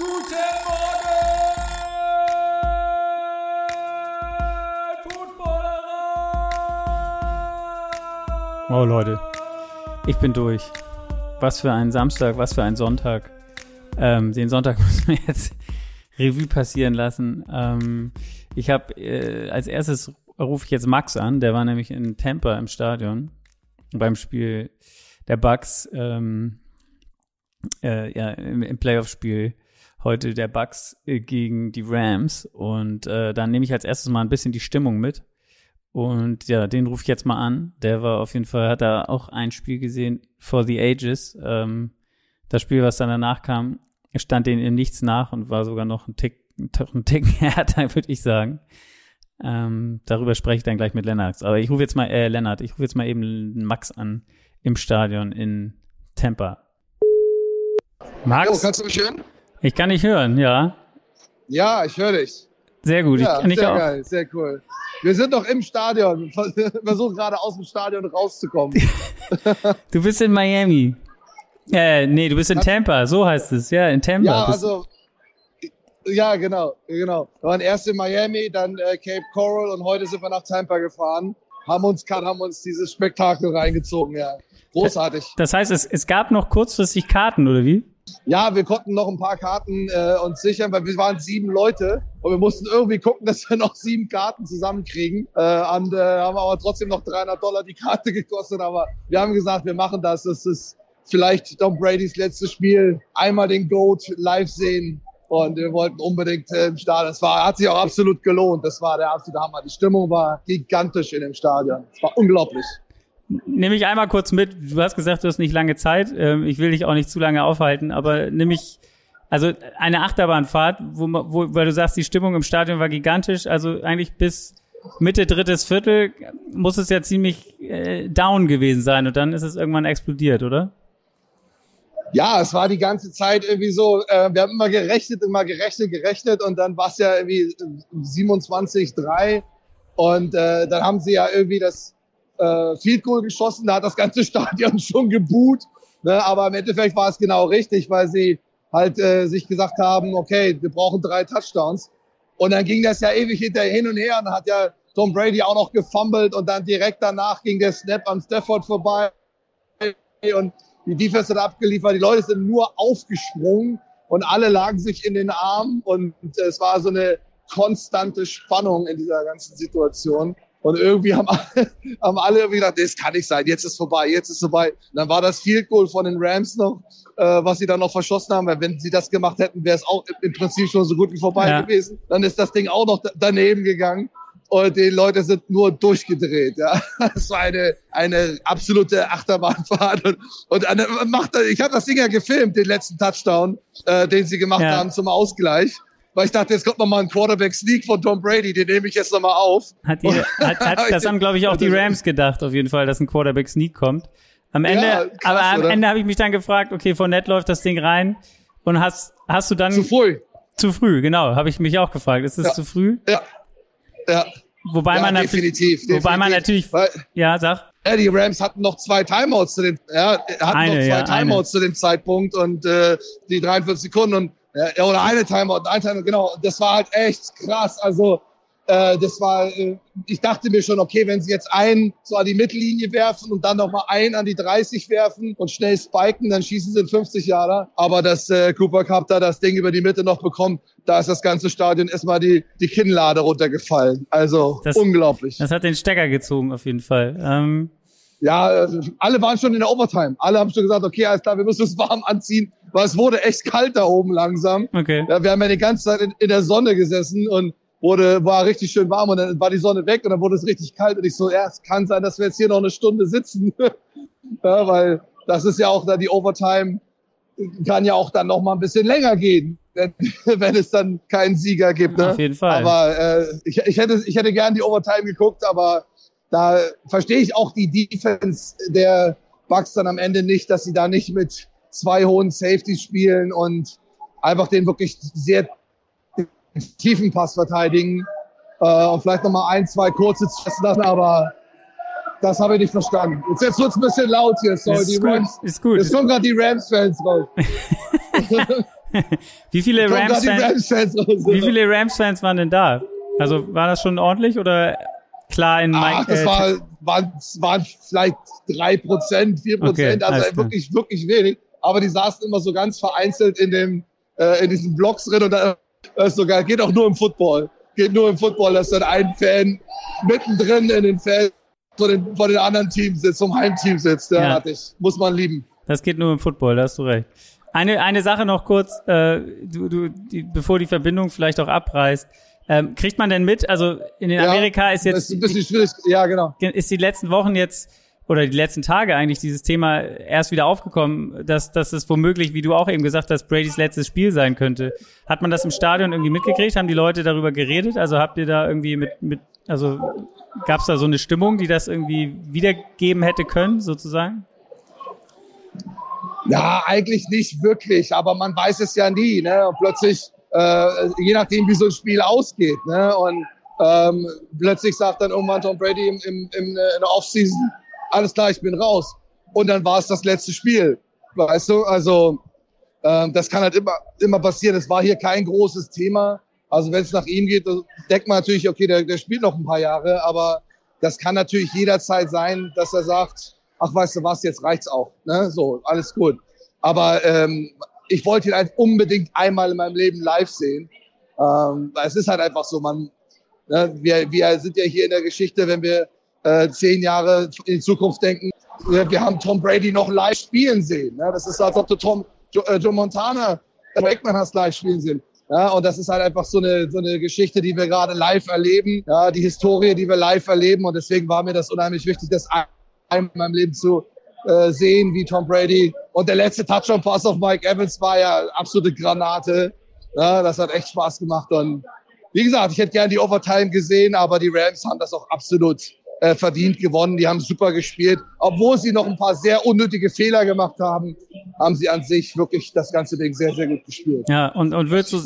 Guten Morgen, Footballerer! Oh Leute, ich bin durch. Was für ein Samstag, was für ein Sonntag. Ähm, den Sonntag müssen wir jetzt Revue passieren lassen. Ähm, ich habe äh, als erstes rufe ich jetzt Max an, der war nämlich in Tampa im Stadion beim Spiel der Bucks, ähm, äh, ja, im, im Playoff-Spiel heute der Bucks äh, gegen die Rams und äh, dann nehme ich als erstes mal ein bisschen die Stimmung mit und ja, den rufe ich jetzt mal an. Der war auf jeden Fall, hat da auch ein Spiel gesehen, For the Ages. Ähm, das Spiel, was dann danach kam, stand denen in nichts nach und war sogar noch ein Tick, ein Tick härter, würde ich sagen. Ähm, darüber spreche ich dann gleich mit Lennart. Aber ich rufe jetzt mal, äh, Lennart, ich rufe jetzt mal eben Max an im Stadion in Tampa. Max? Jo, kannst du mich hören? Ich kann dich hören, ja. Ja, ich höre dich. Sehr gut. Ja, ich kann dich sehr auch. geil, sehr cool. Wir sind doch im Stadion. Wir versuchen gerade aus dem Stadion rauszukommen. Du bist in Miami. Äh, nee, du bist in Tampa, so heißt es. Ja, in Tampa. ja, also. Ja, genau, genau. Wir waren erst in Miami, dann äh, Cape Coral und heute sind wir nach Tampa gefahren. Haben uns, haben uns dieses Spektakel reingezogen, ja. Großartig. das heißt, es, es gab noch kurzfristig Karten, oder wie? Ja, wir konnten noch ein paar Karten äh, uns sichern, weil wir waren sieben Leute und wir mussten irgendwie gucken, dass wir noch sieben Karten zusammenkriegen. Äh, und äh, haben aber trotzdem noch 300 Dollar die Karte gekostet. Aber wir haben gesagt, wir machen das. Das ist vielleicht Tom Bradys letztes Spiel. Einmal den Goat live sehen. Und wir wollten unbedingt äh, im Stadion. Das war, hat sich auch absolut gelohnt. Das war der absolute Hammer. Die Stimmung war gigantisch in dem Stadion. Es war unglaublich. Nimm mich einmal kurz mit. Du hast gesagt, du hast nicht lange Zeit. Ähm, Ich will dich auch nicht zu lange aufhalten, aber nimm mich, also eine Achterbahnfahrt, wo, wo, weil du sagst, die Stimmung im Stadion war gigantisch. Also eigentlich bis Mitte drittes Viertel muss es ja ziemlich äh, down gewesen sein und dann ist es irgendwann explodiert, oder? Ja, es war die ganze Zeit irgendwie so, äh, wir haben immer gerechnet, immer gerechnet, gerechnet und dann war es ja irgendwie 27-3 und äh, dann haben sie ja irgendwie das äh, Field Goal geschossen, da hat das ganze Stadion schon geboot, ne? aber im Endeffekt war es genau richtig, weil sie halt äh, sich gesagt haben, okay, wir brauchen drei Touchdowns und dann ging das ja ewig hinterher hin und her und dann hat ja Tom Brady auch noch gefummelt und dann direkt danach ging der Snap an Stafford vorbei und die Defense hat abgeliefert, die Leute sind nur aufgesprungen und alle lagen sich in den Armen und es war so eine konstante Spannung in dieser ganzen Situation. Und irgendwie haben alle, haben alle irgendwie gedacht, das kann nicht sein, jetzt ist vorbei, jetzt ist vorbei. Und dann war das Field Goal von den Rams noch, äh, was sie dann noch verschossen haben, weil wenn sie das gemacht hätten, wäre es auch im Prinzip schon so gut wie vorbei Ja. gewesen. Dann ist das Ding auch noch da- daneben gegangen und die Leute sind nur durchgedreht. Ja. Das war eine, eine absolute Achterbahnfahrt. Und, und eine, macht, ich habe das Ding ja gefilmt, den letzten Touchdown, äh, den sie gemacht Ja. haben zum Ausgleich. Weil ich dachte, jetzt kommt noch mal ein Quarterback-Sneak von Tom Brady, den nehme ich jetzt noch mal auf. Hat die, hat, hat, das haben, glaube ich, auch die Rams gedacht, auf jeden Fall, dass ein Quarterback-Sneak kommt. Am Ende, Ja, krass, aber am oder? Ende habe ich mich dann gefragt, okay, von Net läuft das Ding rein und hast, hast du dann Zu früh. zu früh, genau, habe ich mich auch gefragt. Ist es Ja. zu früh? Ja. Ja, Wobei ja man natürlich, definitiv, wobei man natürlich, definitiv. Weil, ja, sag, Ja, die Rams hatten noch zwei Timeouts zu dem, ja, hatten Eine, noch zwei ja, Timeouts zu dem Zeitpunkt und äh, die 43 Sekunden und ja, oder eine Timeout, ein Timeout, genau. Das war halt echt krass. Also äh, das war, äh, ich dachte mir schon, okay, wenn sie jetzt einen so an die Mittellinie werfen und dann noch mal einen an die 30 werfen und schnell spiken, dann schießen sie in 50 Jahre. Aber dass äh, Cooper Cup da das Ding über die Mitte noch bekommt, da ist das ganze Stadion erstmal die die Kinnlade runtergefallen. Also Das- unglaublich. das hat den Stecker gezogen, auf jeden Fall. Ähm, Ja, äh, alle waren schon in der Overtime. Alle haben schon gesagt, okay, alles klar, wir müssen uns warm anziehen, weil es wurde echt kalt da oben langsam. okay. Ja, wir haben ja die ganze Zeit in, in der Sonne gesessen und wurde, war richtig schön warm und dann war die Sonne weg und dann wurde es richtig kalt und ich so, ja, es kann sein, dass wir jetzt hier noch eine Stunde sitzen. ja, weil das ist ja auch da die Overtime kann ja auch dann noch mal ein bisschen länger gehen, wenn, wenn es dann keinen Sieger gibt. Ne? Auf jeden Fall. Aber äh, ich, ich, hätte, ich hätte gern die Overtime geguckt, aber da verstehe ich auch die Defense der Bucks dann am Ende nicht, dass sie da nicht mit zwei hohen Safeties spielen und einfach den wirklich sehr tiefen Pass verteidigen äh, und vielleicht noch mal ein, zwei kurze zu lassen, aber das habe ich nicht verstanden. Jetzt, jetzt wird's ein bisschen laut hier, sorry, ist die gut, Rams. ist gut. Jetzt kommen gerade die Rams-Fans raus. wie viele Rams-Fans wie viele Rams-Fans waren denn da? Also war das schon ordentlich oder klar in Ach, das äh, war, waren, waren vielleicht drei Prozent, vier Prozent, also klar. wirklich, wirklich wenig. Aber die saßen immer so ganz vereinzelt in dem, äh, in diesen Blocks drin und da das ist sogar, geht auch nur im Football. Geht nur im Football, dass dann ein Fan mittendrin in den Feld von den, von den anderen Teams sitzt, vom Heimteam sitzt. Ja, Ja. hatte ich. Muss man lieben. Das geht nur im Football, da hast du recht. Eine, eine Sache noch kurz, äh, du, du, die, bevor die Verbindung vielleicht auch abreißt. Ähm, kriegt man denn mit, also in Ja, Amerika ist Das jetzt ist ein bisschen schwierig. Ja, genau. ist die letzten Wochen jetzt oder die letzten Tage eigentlich dieses Thema erst wieder aufgekommen, dass, dass es womöglich, wie du auch eben gesagt hast, Bradys letztes Spiel sein könnte. Hat man das im Stadion irgendwie mitgekriegt? Haben die Leute darüber geredet? Also habt ihr da irgendwie mit, mit also gab es da so eine Stimmung, die das irgendwie wiedergeben hätte können, sozusagen? Ja, eigentlich nicht wirklich, aber man weiß es ja nie. Ne? Und plötzlich, äh, je nachdem, wie so ein Spiel ausgeht. Ne? Und ähm, plötzlich sagt dann irgendwann Tom Brady im, im, im, äh, in der Offseason, alles klar, ich bin raus. Und dann war es das letzte Spiel. Weißt du, also ähm, das kann halt immer, immer passieren. Es war hier kein großes Thema. Also wenn es nach ihm geht, denkt man natürlich, okay, der, der spielt noch ein paar Jahre, aber das kann natürlich jederzeit sein, dass er sagt, ach weißt du was, jetzt reicht's auch. Ne? So, alles gut. Aber ähm, ich wollte ihn halt unbedingt einmal in meinem Leben live sehen. Ähm, es ist halt einfach so, man, ne, wir, wir sind ja hier in der Geschichte, wenn wir äh, zehn Jahre in die Zukunft denken, wir, wir haben Tom Brady noch live spielen sehen. Ne? Das ist, als ob du Tom, Joe, äh, Joe Montana, äh, Eggman hast live spielen sehen. Ja, und das ist halt einfach so eine, so eine Geschichte, die wir gerade live erleben. Ja, die Historie, die wir live erleben. Und deswegen war mir das unheimlich wichtig, das einmal in meinem Leben zu äh, sehen, wie Tom Brady. Und der letzte Touchdown-Pass auf Mike Evans war ja absolute Granate. Ja, das hat echt Spaß gemacht. Und wie gesagt, ich hätte gerne die Overtime gesehen, aber die Rams haben das auch absolut äh, verdient gewonnen. Die haben super gespielt. Obwohl sie noch ein paar sehr unnötige Fehler gemacht haben, haben sie an sich wirklich das ganze Ding sehr, sehr gut gespielt. Ja, und, und würdest du,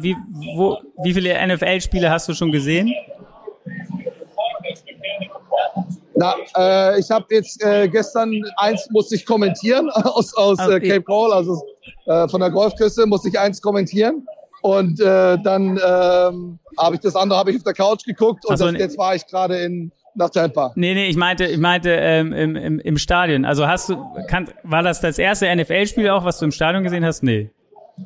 wie, wo, wie viele NFL-Spiele hast du schon gesehen? Na, äh, ich habe jetzt äh, gestern eins musste ich kommentieren aus, aus Ah, äh, okay. Cape Coral, also äh, von der Golfküste musste ich eins kommentieren. Und äh, dann ähm, habe ich das andere habe ich auf der Couch geguckt und so, das, jetzt war ich gerade in nach Tampa. Nee, nee, ich meinte, ich meinte ähm, im, im, im Stadion. Also hast du, kann, war das das erste NFL-Spiel auch, was du im Stadion gesehen hast? Nee.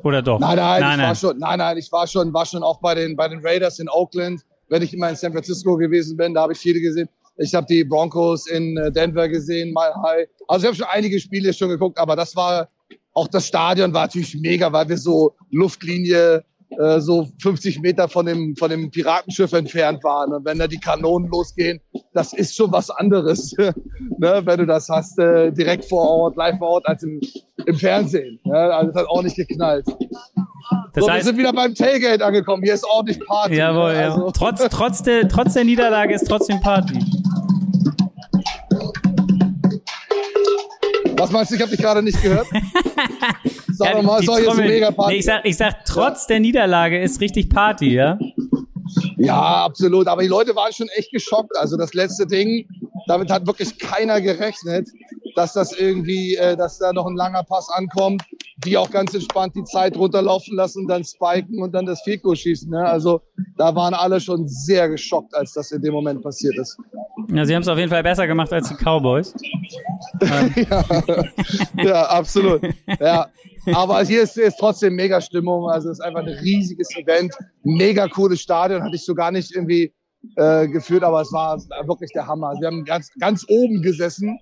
Oder doch? Nein, nein, nein, ich war schon, nein, nein, ich war schon, war schon auch bei den, bei den Raiders in Oakland. Wenn ich immer in San Francisco gewesen bin, da habe ich viele gesehen. Ich habe die Broncos in äh, Denver gesehen, mal high. Also ich habe schon einige Spiele schon geguckt, aber das war auch das Stadion war natürlich mega, weil wir so Luftlinie äh, so 50 Meter von dem von dem Piratenschiff entfernt waren. Und wenn da die Kanonen losgehen, das ist schon was anderes, ne, wenn du das hast äh, direkt vor Ort, live vor Ort, als im, im Fernsehen. Ne? Also das hat auch nicht geknallt. Das so, wir heißt, sind wieder beim Tailgate angekommen. Hier ist ordentlich Party. jawohl, ne? ja. Also, Trotz, trotz, der, trotz der Niederlage ist trotzdem Party. was meinst du? Ich habe dich gerade nicht gehört. Sag Ja, mal, die ist Trommel- mega Party. Nee, ich sag, ich sag, trotz der Niederlage ist richtig Party, ja? Ja, absolut. Aber die Leute waren schon echt geschockt. Also das letzte Ding, damit hat wirklich keiner gerechnet, dass das irgendwie, äh, dass da noch ein langer Pass ankommt, die auch ganz entspannt die Zeit runterlaufen lassen, dann spiken und dann das Fico schießen. Ne? Also da waren alle schon sehr geschockt, als das in dem Moment passiert ist. Ja, sie haben es auf jeden Fall besser gemacht als die Cowboys. ja, ja, absolut. Ja. Aber hier ist, ist trotzdem mega Stimmung. Also es ist einfach ein riesiges Event. Mega cooles Stadion. Hatte ich so gar nicht irgendwie äh, geführt, aber es war wirklich der Hammer. Wir haben ganz, ganz oben gesessen,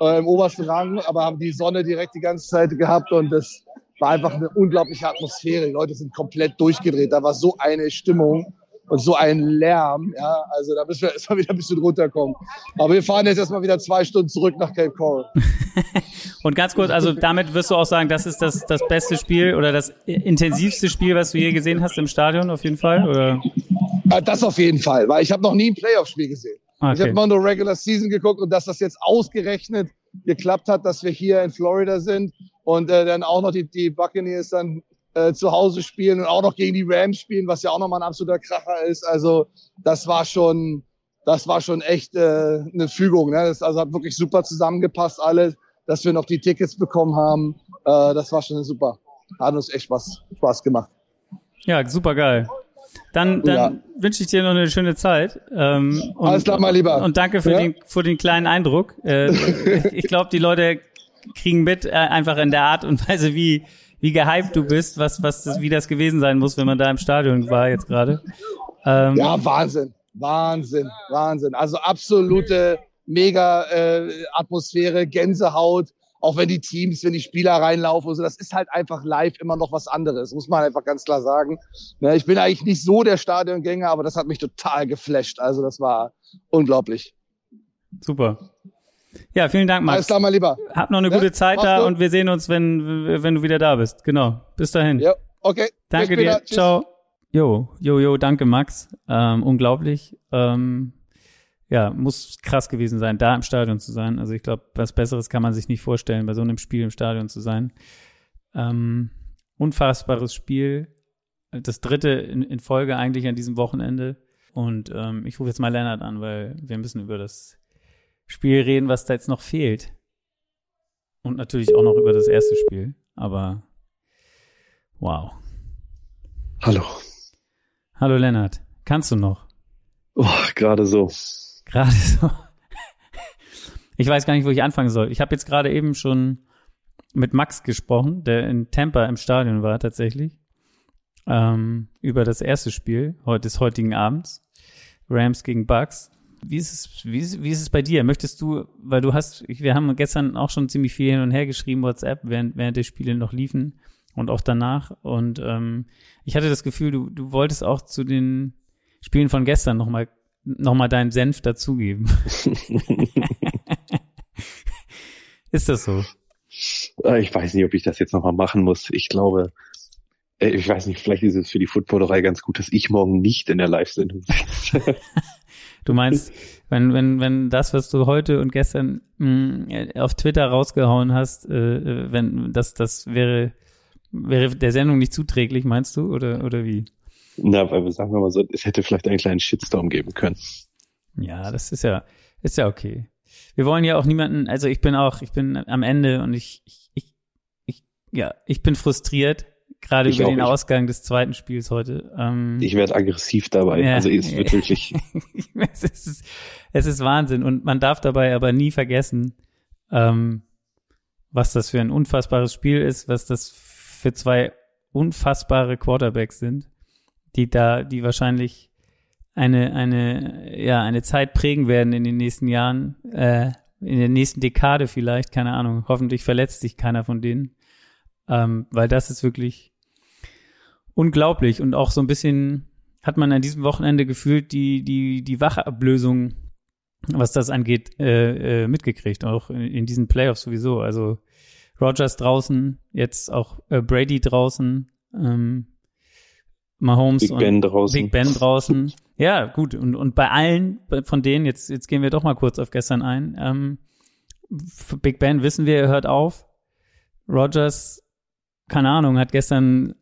äh, im obersten Rang, aber haben die Sonne direkt die ganze Zeit gehabt und das war einfach eine unglaubliche Atmosphäre. Die Leute sind komplett durchgedreht. Da war so eine Stimmung und so ein Lärm. Ja, also da müssen wir erstmal wieder ein bisschen runterkommen. Aber wir fahren jetzt erstmal wieder zwei Stunden zurück nach Cape Coral. Und ganz kurz, also damit wirst du auch sagen, das ist das, das beste Spiel oder das intensivste Spiel, was du je gesehen hast im Stadion, auf jeden Fall? Oder? Ja, Das auf jeden Fall, weil ich habe noch nie ein Playoff-Spiel gesehen. Ich habe Okay. immer nur Regular Season geguckt und dass das jetzt ausgerechnet geklappt hat, dass wir hier in Florida sind und äh, dann auch noch die, die Buccaneers dann äh, zu Hause spielen und auch noch gegen die Rams spielen, was ja auch nochmal ein absoluter Kracher ist. Also das war schon, das war schon echt äh, eine Fügung. Ne? Das also hat wirklich super zusammengepasst alles, dass wir noch die Tickets bekommen haben. Äh, das war schon super. hat uns echt Spaß, Spaß gemacht. Ja, super geil. Dann, dann Ja. wünsche ich dir noch eine schöne Zeit. Ähm, und, Alles klar, mein Lieber. Und danke für, Ja? den, für den kleinen Eindruck. Äh, ich glaube, die Leute kriegen mit, äh, einfach in der Art und Weise, wie, wie gehypt du bist, was, was das, wie das gewesen sein muss, wenn man da im Stadion war jetzt gerade. Ähm, Ja, Wahnsinn, Wahnsinn, Wahnsinn. Also absolute mega äh, Atmosphäre, Gänsehaut. Auch wenn die Teams, wenn die Spieler reinlaufen und so, das ist halt einfach live immer noch was anderes, muss man einfach ganz klar sagen. Ne, ich bin eigentlich nicht so der Stadiongänger, aber das hat mich total geflasht. Also das war unglaublich. Super. Ja, vielen Dank, Alles Max. klar, mein Lieber. Hab noch eine Ja, gute Zeit mach's da gut. und wir sehen uns, wenn, wenn du wieder da bist. Genau. Bis dahin. Ja, okay. Danke dir. Tschüss. Ciao. Jo, jo, jo, danke Max. Ähm, unglaublich. Ähm, ja, muss krass gewesen sein, da im Stadion zu sein. Also ich glaube, was Besseres kann man sich nicht vorstellen, bei so einem Spiel im Stadion zu sein. Ähm, unfassbares Spiel. Das dritte in, in Folge eigentlich an diesem Wochenende. Und ähm, ich rufe jetzt mal Lennart an, weil wir müssen über das Spiel reden, was da jetzt noch fehlt. Und natürlich auch noch über das erste Spiel. Aber wow. Hallo. Hallo Lennart, kannst du noch? Oh, gerade so. Gerade so. Ich weiß gar nicht, wo ich anfangen soll. Ich habe jetzt gerade eben schon mit Max gesprochen, der in Tampa im Stadion war tatsächlich, ähm, über das erste Spiel heute des heutigen Abends, Rams gegen Bucks. Wie ist es, wie ist, wie ist es bei dir? Möchtest du, weil du hast, wir haben gestern auch schon ziemlich viel hin und her geschrieben, WhatsApp, während, während die Spiele noch liefen und auch danach. Und ähm, ich hatte das Gefühl, du, du wolltest auch zu den Spielen von gestern nochmal noch mal deinen Senf dazugeben. ist das so? Äh, Ich weiß nicht, ob ich das jetzt nochmal machen muss. Ich glaube, äh, ich weiß nicht, vielleicht ist es für die Footballerei ganz gut, dass ich morgen nicht in der Live-Sendung sitze. Du meinst, wenn, wenn, wenn das, was du heute und gestern mh, auf Twitter rausgehauen hast, äh, wenn das, das wäre, wäre der Sendung nicht zuträglich, meinst du? Oder, oder wie? Na, weil wir sagen wir mal so, es hätte vielleicht einen kleinen Shitstorm geben können. Ja, das ist ja, ist ja okay. Wir wollen ja auch niemanden, also ich bin auch, ich bin am Ende und ich, ich, ich ja, ich bin frustriert, gerade Ich über den Ausgang des zweiten Spiels heute. Ähm, Ich werde aggressiv dabei. Ja. Also es wird wirklich, es, ist, es ist Wahnsinn und man darf dabei aber nie vergessen, ähm, was das für ein unfassbares Spiel ist, was das für zwei unfassbare Quarterbacks sind, die da, die wahrscheinlich eine, eine, ja, eine Zeit prägen werden in den nächsten Jahren, äh, in der nächsten Dekade vielleicht, keine Ahnung. Hoffentlich verletzt sich keiner von denen. Ähm, weil das ist wirklich unglaublich und auch so ein bisschen hat man an diesem Wochenende gefühlt die, die, die Wachablösung, was das angeht, äh, äh, mitgekriegt, auch in, in diesen Playoffs sowieso. Also Rogers draußen, jetzt auch äh, Brady draußen, ähm, Mahomes Big und Ben draußen. Big Ben draußen. Ja, gut. Und, und bei allen von denen, jetzt, jetzt gehen wir doch mal kurz auf gestern ein. Ähm, Big Ben wissen wir, er hört auf. Rogers, keine Ahnung, hat gestern,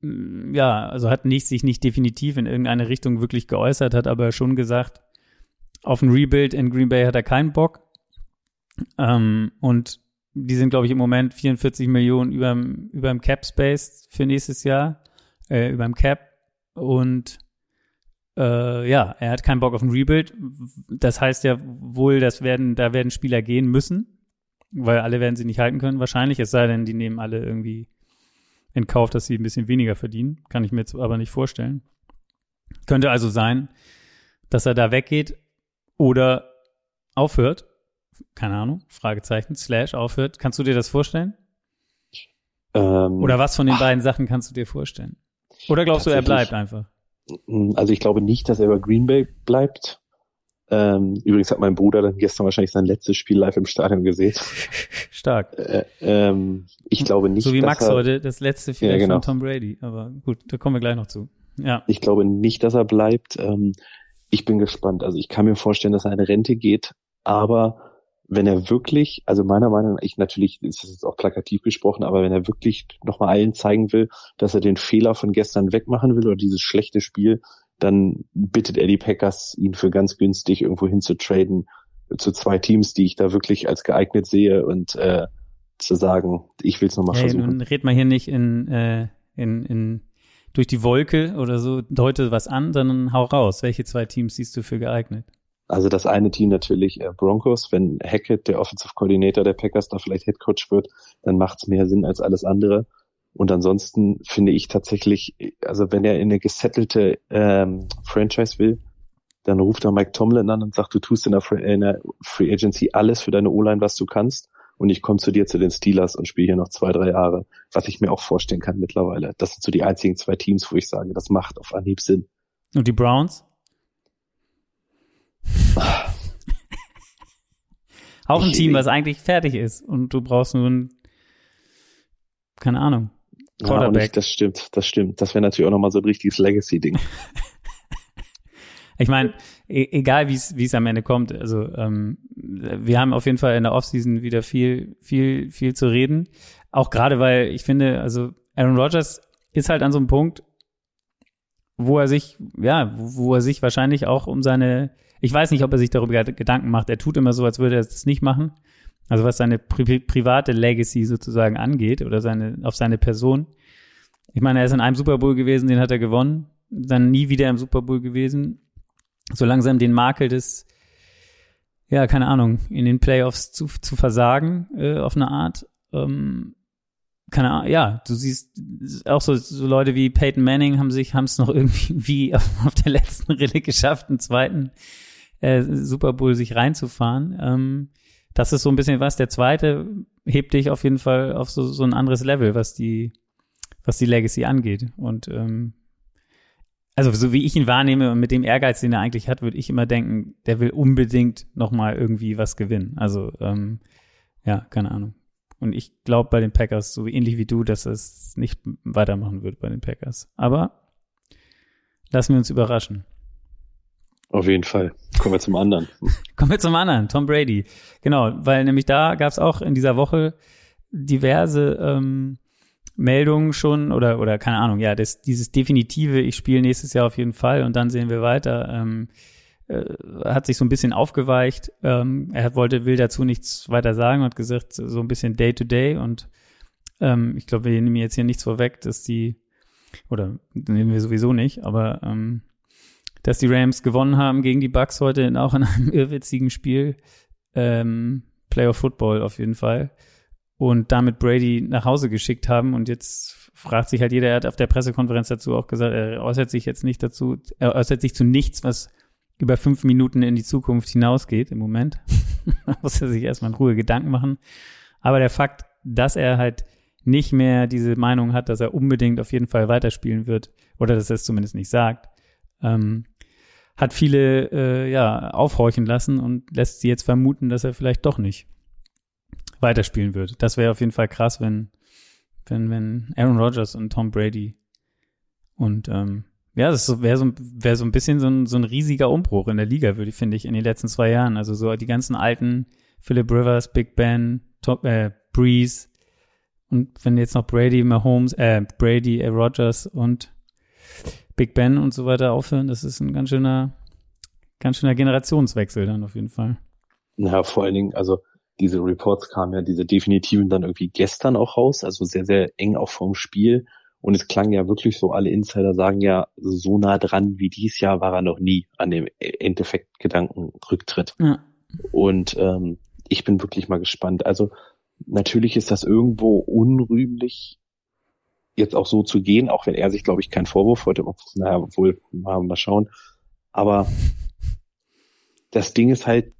ja, also hat nicht, sich nicht definitiv in irgendeine Richtung wirklich geäußert, hat aber schon gesagt, auf ein Rebuild in Green Bay hat er keinen Bock. Ähm, und die sind, glaube ich, im Moment 44 Millionen überm, überm Cap Space für nächstes Jahr, äh, überm Cap. Und äh, ja, er hat keinen Bock auf ein Rebuild. Das heißt ja wohl, das werden, da werden Spieler gehen müssen, weil alle werden sie nicht halten können, wahrscheinlich. Es sei denn, die nehmen alle irgendwie in Kauf, dass sie ein bisschen weniger verdienen. Kann ich mir jetzt aber nicht vorstellen. Könnte also sein, dass er da weggeht oder aufhört. Keine Ahnung, Fragezeichen, slash aufhört. Kannst du dir das vorstellen? Ähm, Oder was von den ach. beiden Sachen kannst du dir vorstellen? Oder glaubst du, er bleibt einfach? Also ich glaube nicht, dass er bei Green Bay bleibt. Ähm, übrigens hat mein Bruder dann gestern wahrscheinlich sein letztes Spiel live im Stadion gesehen. Stark. Äh, ähm, ich glaube nicht, so wie dass Max er, heute, das letzte vielleicht Ja, genau. von Tom Brady. Aber gut, da kommen wir gleich noch zu. Ja. Ich glaube nicht, dass er bleibt. Ähm, ich bin gespannt. Also ich kann mir vorstellen, dass er in Rente geht, aber wenn er wirklich, also meiner Meinung nach, ich natürlich ist das jetzt auch plakativ gesprochen, aber wenn er wirklich nochmal allen zeigen will, dass er den Fehler von gestern wegmachen will oder dieses schlechte Spiel, dann bittet er die Packers, ihn für ganz günstig irgendwo hin zu traden zu zwei Teams, die ich da wirklich als geeignet sehe und äh, zu sagen, ich will es nochmal Hey, versuchen. nun red mal hier nicht in, äh, in, in durch die Wolke oder so, deute was an, sondern hau raus. Welche zwei Teams siehst du für geeignet? Also das eine Team natürlich äh, Broncos, wenn Hackett, der Offensive Coordinator der Packers, da vielleicht Head Coach wird, dann macht's mehr Sinn als alles andere. Und ansonsten finde ich tatsächlich, also wenn er in eine gesettelte ähm, Franchise will, dann ruft er Mike Tomlin an und sagt, du tust in der, Free, in der Free Agency alles für deine O-Line, was du kannst. Und ich komme zu dir zu den Steelers und spiele hier noch zwei, drei Jahre, was ich mir auch vorstellen kann mittlerweile. Das sind so die einzigen zwei Teams, wo ich sage, das macht auf Anhieb Sinn. Und die Browns? Auch ein Team, was eigentlich fertig ist und du brauchst nur ein, keine Ahnung, Ja, Quarterback. ich, das stimmt, das stimmt. Das wäre natürlich auch nochmal so ein richtiges Legacy-Ding. Ich meine, e egal wie es wie es am Ende kommt, also ähm, wir haben auf jeden Fall in der Offseason wieder viel viel viel zu reden, auch gerade weil ich finde, also Aaron Rodgers ist halt an so einem Punkt, wo er sich ja, wo, wo er sich wahrscheinlich auch um seine ich weiß nicht, ob er sich darüber Gedanken macht. Er tut immer so, als würde er das nicht machen. Also was seine pri private Legacy sozusagen angeht oder seine auf seine Person. Ich meine, er ist in einem Super Bowl gewesen, den hat er gewonnen, dann nie wieder im Super Bowl gewesen so langsam den Makel des, ja, keine Ahnung, in den Playoffs zu, zu versagen, äh, auf eine Art. Ähm, keine Ahnung, ja, du siehst auch so, so Leute wie Peyton Manning haben sich, haben es noch irgendwie wie auf, auf der letzten Rille geschafft, einen zweiten äh, Super Bowl sich reinzufahren. Ähm, das ist so ein bisschen was. Der zweite hebt dich auf jeden Fall auf so, so ein anderes Level, was die, was die Legacy angeht. Und ähm, also so wie ich ihn wahrnehme und mit dem Ehrgeiz, den er eigentlich hat, würde ich immer denken, der will unbedingt noch mal irgendwie was gewinnen. Also ähm, ja, keine Ahnung. Und ich glaube bei den Packers, so ähnlich wie du, dass es nicht weitermachen wird bei den Packers. Aber lassen wir uns überraschen. Auf jeden Fall. Kommen wir zum anderen. Kommen wir zum anderen, Tom Brady. Genau, weil nämlich da gab es auch in dieser Woche diverse ähm, Meldungen schon oder oder keine Ahnung, ja, das, dieses definitive, ich spiele nächstes Jahr auf jeden Fall und dann sehen wir weiter, ähm, äh, hat sich so ein bisschen aufgeweicht. Ähm, er wollte, will dazu nichts weiter sagen und hat gesagt, so ein bisschen Day to Day und ähm, ich glaube, wir nehmen jetzt hier nichts vorweg, dass die, oder nehmen wir sowieso nicht, aber ähm, dass die Rams gewonnen haben gegen die Bucks heute auch in einem irrwitzigen Spiel. Ähm, Playoff Football auf jeden Fall und damit Brady nach Hause geschickt haben. Und jetzt fragt sich halt jeder, er hat auf der Pressekonferenz dazu auch gesagt, er äußert sich jetzt nicht dazu, er äußert sich zu nichts, was über fünf Minuten in die Zukunft hinausgeht im Moment. da muss er sich erstmal in Ruhe Gedanken machen. Aber der Fakt, dass er halt nicht mehr diese Meinung hat, dass er unbedingt auf jeden Fall weiterspielen wird, oder dass er es zumindest nicht sagt, ähm, hat viele äh, ja aufhorchen lassen und lässt sie jetzt vermuten, dass er vielleicht doch nicht weiterspielen wird. Das wäre auf jeden Fall krass, wenn, wenn, wenn Aaron Rodgers und Tom Brady und ähm, ja, das wäre so, wär so ein bisschen so ein, so ein riesiger Umbruch in der Liga, würde ich, finde ich, in den letzten zwei Jahren. Also so die ganzen alten Philip Rivers, Big Ben, Top, äh, Breeze und wenn jetzt noch Brady, Mahomes, äh, Brady, äh, Rodgers und Big Ben und so weiter aufhören, das ist ein ganz schöner, ganz schöner Generationswechsel dann auf jeden Fall. Ja, vor allen Dingen, also diese Reports kamen ja, diese definitiven dann irgendwie gestern auch raus, also sehr, sehr eng auch vom Spiel. Und es klang ja wirklich so, alle Insider sagen ja, so nah dran wie dies Jahr war er noch nie an dem Endeffekt-Gedanken-Rücktritt. Ja. Und ähm, ich bin wirklich mal gespannt. Also natürlich ist das irgendwo unrühmlich, jetzt auch so zu gehen, auch wenn er sich, glaube ich, keinen Vorwurf heute. Naja, wohl, mal, mal schauen. Aber das Ding ist halt,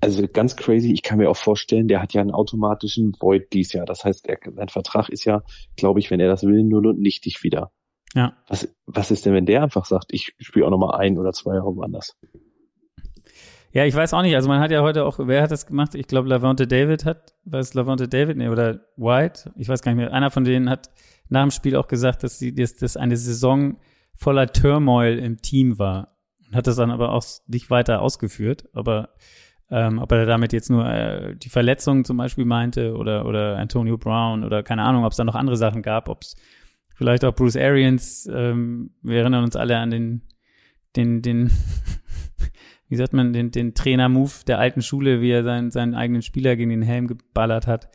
also ganz crazy, ich kann mir auch vorstellen, der hat ja einen automatischen Void dies Jahr. Das heißt, er, sein Vertrag ist ja, glaube ich, wenn er das will, null und nichtig wieder. Ja. Was, was ist denn, wenn der einfach sagt, ich spiele auch nochmal ein oder zwei Jahre woanders? Ja, ich weiß auch nicht. Also man hat ja heute auch, wer hat das gemacht? Ich glaube, Lavonte David hat, was Lavonte David, nee, oder White, ich weiß gar nicht mehr. Einer von denen hat nach dem Spiel auch gesagt, dass sie, dass das eine Saison voller Turmoil im Team war. Und hat das dann aber auch nicht weiter ausgeführt. Aber ähm, ob er damit jetzt nur äh, die Verletzungen zum Beispiel meinte oder, oder Antonio Brown oder keine Ahnung, ob es da noch andere Sachen gab, ob es vielleicht auch Bruce Arians, ähm, wir erinnern uns alle an den, den, den, wie sagt man, den, den Trainer-Move der alten Schule, wie er seinen, seinen eigenen Spieler gegen den Helm geballert hat,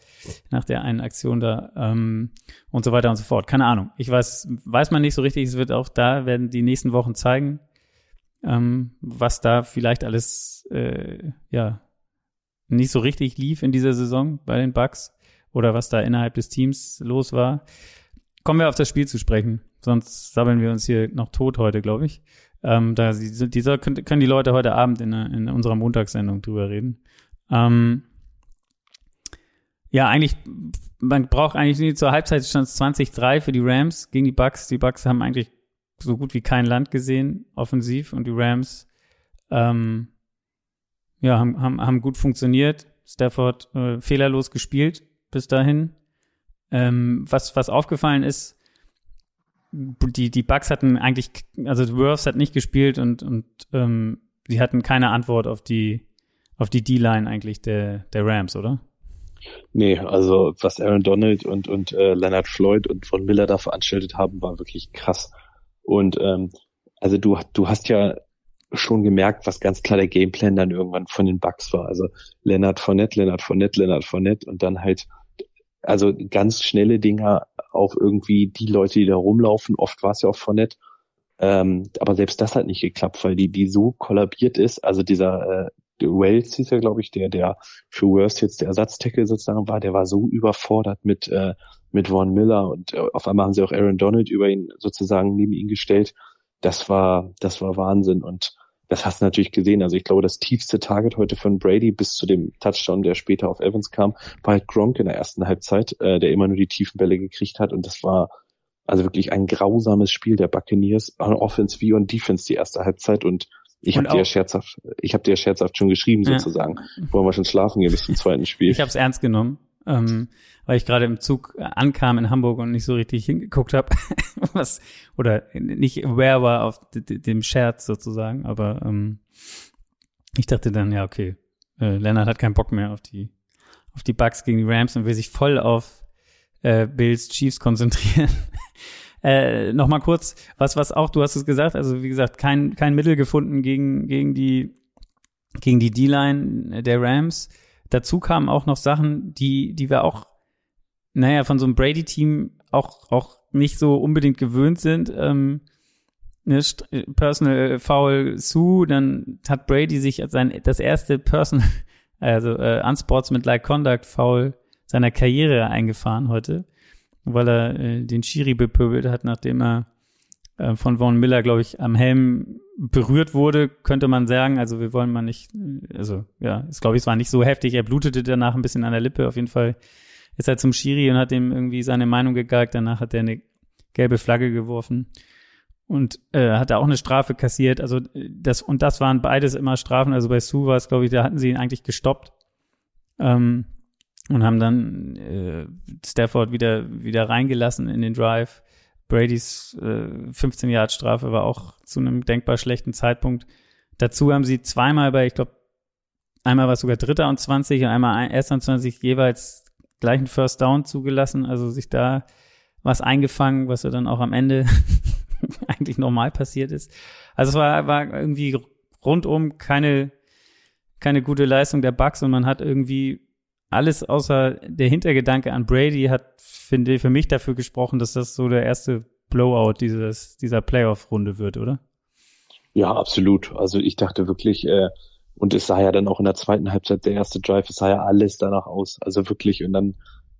nach der einen Aktion da ähm, und so weiter und so fort. Keine Ahnung. Ich weiß, weiß man nicht so richtig. Es wird auch da, werden die nächsten Wochen zeigen, ähm, was da vielleicht alles, äh, ja, nicht so richtig lief in dieser Saison bei den Bucks oder was da innerhalb des Teams los war. Kommen wir auf das Spiel zu sprechen, sonst sabbeln wir uns hier noch tot heute, glaube ich. Ähm, da dieser können, die Leute heute Abend in, in unserer Montagssendung drüber reden. Ähm, ja, eigentlich, man braucht eigentlich zur Halbzeit stand es 20-3 für die Rams gegen die Bucks. Die Bucks haben eigentlich so gut wie kein Land gesehen, offensiv, und die Rams ähm, ja, haben, haben, haben gut funktioniert. Stafford äh, fehlerlos gespielt bis dahin. Ähm, was, was aufgefallen ist, die, die Bugs hatten eigentlich, also Worths hat nicht gespielt und, und ähm, sie hatten keine Antwort auf die, auf die D-Line eigentlich der, der Rams, oder? Nee, also was Aaron Donald und, und äh, Leonard Floyd und von Miller da veranstaltet haben, war wirklich krass. Und ähm, also du, du hast ja schon gemerkt, was ganz klar der Gameplan dann irgendwann von den Bugs war. Also Leonard Fournette, Leonard Fournette, Leonard Fournette und dann halt also ganz schnelle Dinger auf irgendwie die Leute, die da rumlaufen. Oft war es ja auch Fournette. Ähm, aber selbst das hat nicht geklappt, weil die, die so kollabiert ist. Also dieser äh, Wells hieß ja, glaube ich, der, der für Worst jetzt der Ersatztackle sozusagen war, der war so überfordert mit, äh, mit Von Miller und äh, auf einmal haben sie auch Aaron Donald über ihn sozusagen neben ihn gestellt. Das war, das war Wahnsinn und das hast du natürlich gesehen. Also ich glaube, das tiefste Target heute von Brady bis zu dem Touchdown, der später auf Evans kam, war halt Gronk in der ersten Halbzeit, äh, der immer nur die tiefen Bälle gekriegt hat und das war also wirklich ein grausames Spiel der Buccaneers, an Offense wie und Defense die erste Halbzeit und ich habe dir scherzhaft, ich habe dir scherzhaft schon geschrieben ja. sozusagen. Wollen wir schon schlafen gehen bis zum zweiten Spiel? Ich habe es ernst genommen, ähm, weil ich gerade im Zug ankam in Hamburg und nicht so richtig hingeguckt habe, was oder nicht aware war auf dem Scherz sozusagen. Aber ähm, ich dachte dann, ja okay, äh, Lennart hat keinen Bock mehr auf die auf die Bugs gegen die Rams und will sich voll auf äh, Bills Chiefs konzentrieren. Äh, Nochmal kurz, was, was auch, du hast es gesagt, also wie gesagt, kein, kein Mittel gefunden gegen, gegen die, gegen die D-Line der Rams. Dazu kamen auch noch Sachen, die, die wir auch, naja, von so einem Brady-Team auch, auch nicht so unbedingt gewöhnt sind. Ähm, ne, Personal Foul Sue, dann hat Brady sich sein, das erste Personal, also äh, Unsportsmanlike Conduct Foul seiner Karriere eingefahren heute weil er äh, den Schiri bepöbelt hat, nachdem er äh, von Von Miller, glaube ich, am Helm berührt wurde, könnte man sagen. Also wir wollen mal nicht, also ja, ich glaube, es war nicht so heftig. Er blutete danach ein bisschen an der Lippe. Auf jeden Fall ist er zum Schiri und hat ihm irgendwie seine Meinung gegeigt. Danach hat er eine gelbe Flagge geworfen und äh, hat er auch eine Strafe kassiert. Also das und das waren beides immer Strafen. Also bei Sue war es, glaube ich, da hatten sie ihn eigentlich gestoppt. Ähm, und haben dann äh, Stafford wieder wieder reingelassen in den Drive. Bradys äh, 15 Yard Strafe war auch zu einem denkbar schlechten Zeitpunkt. Dazu haben sie zweimal bei, ich glaube, einmal war es sogar Dritter und 20 und einmal Erster und 20 jeweils gleichen First Down zugelassen, also sich da was eingefangen, was ja dann auch am Ende eigentlich normal passiert ist. Also es war, war irgendwie rundum keine, keine gute Leistung der Bugs und man hat irgendwie alles außer der Hintergedanke an Brady hat, finde für mich dafür gesprochen, dass das so der erste Blowout dieses, dieser Playoff-Runde wird, oder? Ja, absolut. Also ich dachte wirklich, äh, und es sah ja dann auch in der zweiten Halbzeit der erste Drive, es sah ja alles danach aus. Also wirklich, und dann,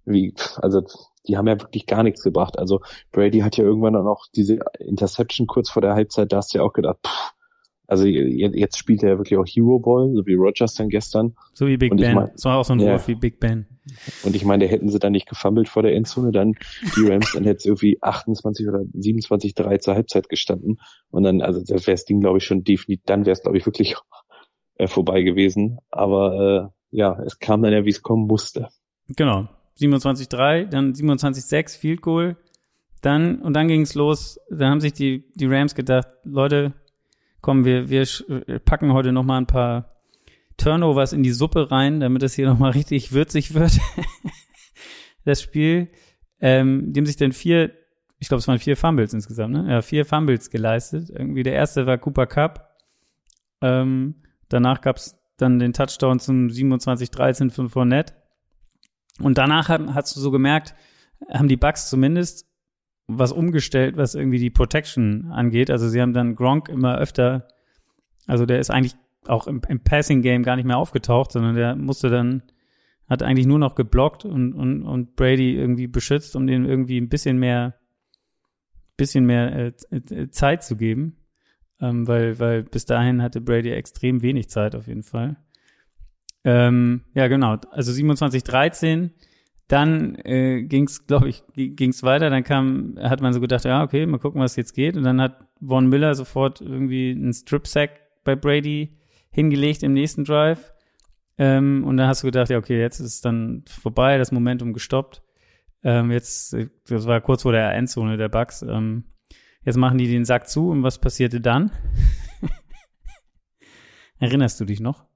wie, also die haben ja wirklich gar nichts gebracht. Also Brady hat ja irgendwann dann auch diese Interception kurz vor der Halbzeit, da hast du ja auch gedacht, pff, also jetzt spielt er wirklich auch Hero Ball, so wie Rogers dann gestern. So wie Big Ben. Mein, das war auch so ein ja. Wurf wie Big Ben. Und ich meine, hätten sie dann nicht gefummelt vor der Endzone, dann die Rams, dann hätte es irgendwie 28 oder 27, 3 zur Halbzeit gestanden. Und dann, also das wäre das Ding, glaube ich, schon definitiv, dann wäre es, glaube ich, wirklich äh, vorbei gewesen. Aber äh, ja, es kam dann ja, wie es kommen musste. Genau. 27-3, dann 27-6, Field Goal. Dann, und dann ging es los, da haben sich die, die Rams gedacht, Leute, komm, wir, wir packen heute noch mal ein paar Turnovers in die Suppe rein, damit es hier noch mal richtig würzig wird. das Spiel, ähm, die haben sich dann vier, ich glaube, es waren vier Fumbles insgesamt, ne? Ja, vier Fumbles geleistet. Irgendwie der erste war Cooper Cup. Ähm, Danach gab's dann den Touchdown zum 27-13 von Fournette. Und danach hat, hast du so gemerkt, haben die Bucks zumindest was umgestellt, was irgendwie die Protection angeht. Also sie haben dann Gronk immer öfter, also der ist eigentlich auch im, im Passing-Game gar nicht mehr aufgetaucht, sondern der musste dann, hat eigentlich nur noch geblockt und, und, und Brady irgendwie beschützt, um dem irgendwie ein bisschen mehr, bisschen mehr äh, äh Zeit zu geben. Ähm, weil, weil bis dahin hatte Brady extrem wenig Zeit auf jeden Fall. Ähm, ja, genau. Also 27-13. Dann äh, ging es, glaube ich, ging es weiter. Dann kam, hat man so gedacht, ja, okay, mal gucken, was jetzt geht. Und dann hat Von Miller sofort irgendwie einen Strip-Sack bei Brady hingelegt im nächsten Drive. Ähm, und dann hast du gedacht, ja, okay, jetzt ist es dann vorbei, das Momentum gestoppt. Ähm, jetzt, das war kurz vor der Endzone der Bugs. Ähm, jetzt machen die den Sack zu und was passierte dann? Erinnerst du dich noch?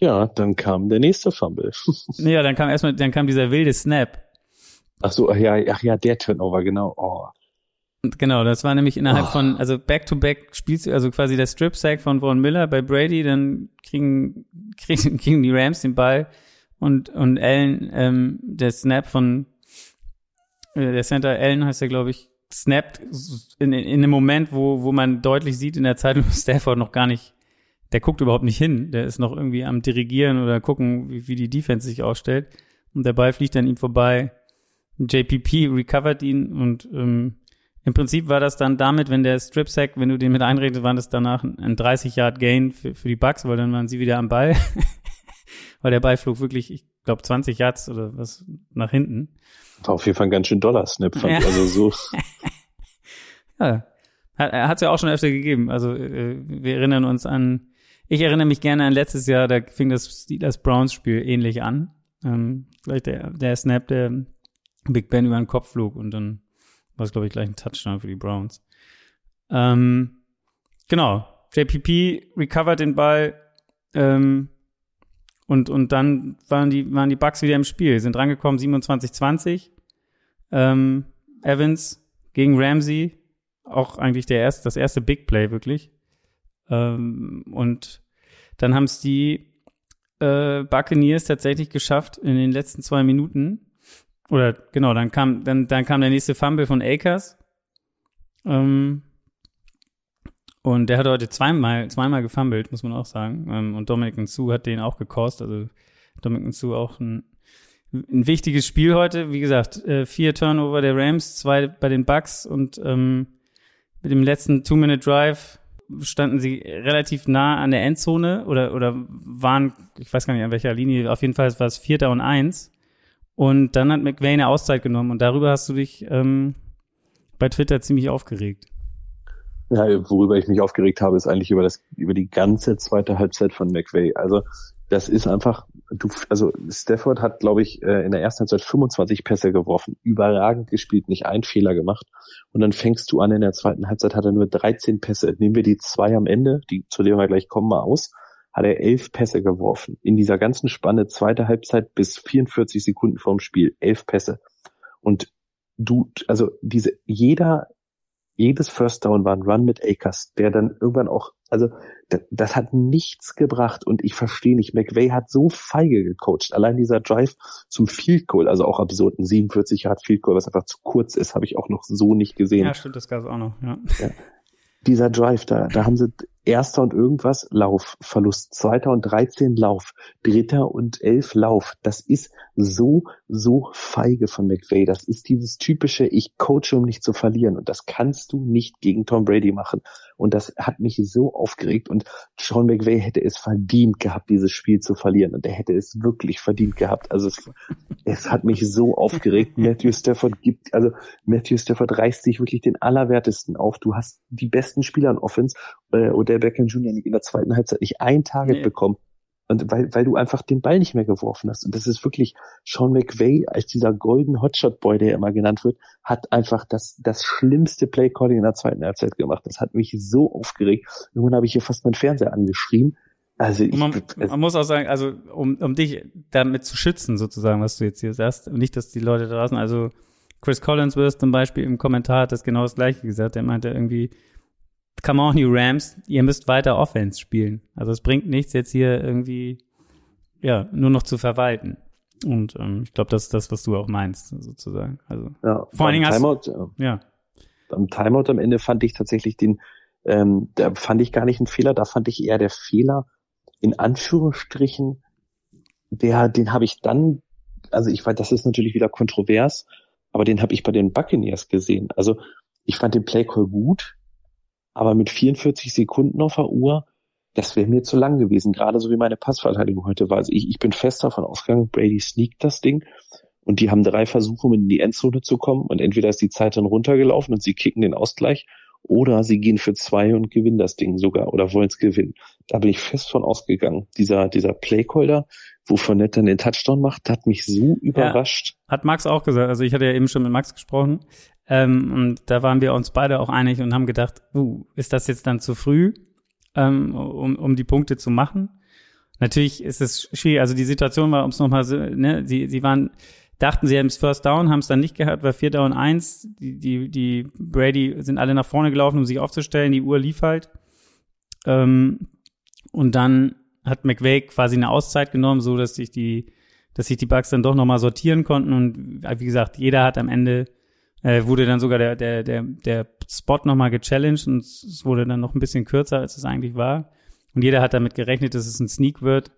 Ja, dann kam der nächste Fumble. ja, dann kam erstmal, dann kam dieser wilde Snap. Ach so, ach ja, ach ja, der Turnover, genau. Oh. Genau, das war nämlich innerhalb oh. von, also Back-to-Back spielst du, also quasi der Strip-Sack von Von Miller bei Brady, dann kriegen, kriegen, kriegen die Rams den Ball und, und Allen, ähm, der Snap von, äh, der Center Allen heißt er, glaube ich, snappt in, in, in einem Moment, wo, wo man deutlich sieht in der Zeit, wo Stafford noch gar nicht der guckt überhaupt nicht hin. Der ist noch irgendwie am Dirigieren oder gucken, wie, wie die Defense sich ausstellt. Und der Ball fliegt an ihm vorbei. JPP recovert ihn und ähm, im Prinzip war das dann damit, wenn der Strip Sack, wenn du den mit einredest, war das danach ein 30 Yard Gain für, für die Bucks, weil dann waren sie wieder am Ball. weil der Ball flog wirklich, ich glaube 20 Yards oder was nach hinten. War auf jeden Fall ein ganz schön Dollar Snap, fand ja. ich. Also so. ja. Hat, hat es ja auch schon öfter gegeben. Also äh, wir erinnern uns an ich erinnere mich gerne an letztes Jahr, da fing das Steelers-Browns-Spiel ähnlich an. Ähm, gleich der, der Snap, der Big Ben über den Kopf flog und dann war es, glaube ich, gleich ein Touchdown für die Browns. Ähm, genau. JPP recovered den Ball ähm, und, und dann waren die, waren die Bucks wieder im Spiel, sind rangekommen 27-20. Ähm, Evans gegen Ramsey, auch eigentlich der erste, das erste Big Play wirklich. Ähm, und dann haben es die äh, Buccaneers tatsächlich geschafft in den letzten zwei Minuten. Oder genau, dann kam, dann, dann kam der nächste Fumble von Akers. Ähm, und der hat heute zweimal, zweimal gefumbled, muss man auch sagen. Ähm, und Dominic Nsu hat den auch gekost. Also Dominic Nsu auch ein, ein wichtiges Spiel heute. Wie gesagt, äh, vier Turnover der Rams, zwei bei den Bucks und ähm, mit dem letzten Two-Minute-Drive standen sie relativ nah an der Endzone oder, oder waren, ich weiß gar nicht an welcher Linie, auf jeden Fall war es Vierter und Eins. Und dann hat McVay eine Auszeit genommen und darüber hast du dich ähm, bei Twitter ziemlich aufgeregt. Ja, worüber ich mich aufgeregt habe, ist eigentlich über das, über die ganze zweite Halbzeit von McVay. Also das ist einfach, du, also Stafford hat, glaube ich, äh, in der ersten Halbzeit 25 Pässe geworfen, überragend gespielt, nicht einen Fehler gemacht. Und dann fängst du an, in der zweiten Halbzeit hat er nur 13 Pässe. Nehmen wir die zwei am Ende, die zu denen wir gleich kommen, mal aus, hat er elf Pässe geworfen. In dieser ganzen Spanne zweite Halbzeit bis 44 Sekunden vorm Spiel, elf Pässe. Und du, also diese, jeder jedes First Down war ein Run mit Akers, der dann irgendwann auch, also das, das hat nichts gebracht und ich verstehe nicht, McVay hat so feige gecoacht. Allein dieser Drive zum Field Goal, also auch absurd, ein 47 Yard Field Goal, was einfach zu kurz ist, habe ich auch noch so nicht gesehen. Ja, stimmt, das gab es auch noch, ja. ja. Dieser Drive, da, da haben sie Erster und irgendwas Lauf, Verlust, zweiter und 13 Lauf, dritter und elf Lauf. Das ist so, so feige von McVay. Das ist dieses typische, ich coache, um nicht zu verlieren. Und das kannst du nicht gegen Tom Brady machen. Und das hat mich so aufgeregt. Und Sean McVay hätte es verdient gehabt, dieses Spiel zu verlieren. Und er hätte es wirklich verdient gehabt. Also es, es hat mich so aufgeregt. Matthew Stafford gibt, also Matthew Stafford reißt sich wirklich den Allerwertesten auf. Du hast die besten Spieler in Offense äh, Odell Beckham Jr. in der zweiten Halbzeit nicht ein Target nee. bekommen. Und weil, weil du einfach den Ball nicht mehr geworfen hast. Und das ist wirklich Sean McVay als dieser golden Hotshot Boy, der immer genannt wird, hat einfach das, das schlimmste Playcalling in der zweiten Halbzeit gemacht. Das hat mich so aufgeregt. Irgendwann habe ich hier fast meinen Fernseher angeschrien. Also ich, man, man, muss auch sagen, also um, um dich damit zu schützen, sozusagen, was du jetzt hier sagst, nicht, dass die Leute draußen, also Chris Collinsworth zum Beispiel im Kommentar hat das genau das gleiche gesagt. Er meinte irgendwie, come on, you Rams, ihr müsst weiter Offense spielen. Also es bringt nichts, jetzt hier irgendwie, ja, nur noch zu verwalten. Und ähm, ich glaube, das ist das, was du auch meinst, sozusagen. Also Ja, Vor allen Dingen hast- Timeout, ja. beim Timeout am Ende fand ich tatsächlich den, ähm, da fand ich gar nicht einen Fehler, da fand ich eher der Fehler, in Anführungsstrichen, der, den habe ich dann, also ich weiß, das ist natürlich wieder kontrovers, aber den habe ich bei den Buccaneers gesehen. Also ich fand den Playcall gut, aber mit 44 Sekunden auf der Uhr, das wäre mir zu lang gewesen, gerade so wie meine Passverteidigung heute war. Also ich, ich bin fest davon ausgegangen, Brady sneakt das Ding und die haben drei Versuche, um in die Endzone zu kommen und entweder ist die Zeit dann runtergelaufen und sie kicken den Ausgleich oder sie gehen für zwei und gewinnen das Ding sogar oder wollen es gewinnen. Da bin ich fest von ausgegangen. Dieser, dieser Playcaller, wo Fournette dann den Touchdown macht, hat mich so überrascht. hat Max auch gesagt. Also ich hatte ja eben schon mit Max gesprochen. Ähm, und da waren wir uns beide auch einig und haben gedacht, uh, ist das jetzt dann zu früh, ähm, um, um die Punkte zu machen? Natürlich ist es schwierig. Also die Situation war, um es nochmal, so, ne, sie, sie waren, dachten, sie haben es First Down, haben es dann nicht gehabt, war Vierter und Eins. Die, die, die Brady sind alle nach vorne gelaufen, um sich aufzustellen. Die Uhr lief halt. Ähm, und dann hat McVay quasi eine Auszeit genommen, so dass sich die, dass sich die Bugs dann doch nochmal sortieren konnten. Und äh, wie gesagt, jeder hat am Ende, äh, wurde dann sogar der, der, der, der Spot nochmal gechallenged und es wurde dann noch ein bisschen kürzer, als es eigentlich war. Und jeder hat damit gerechnet, dass es ein Sneak wird.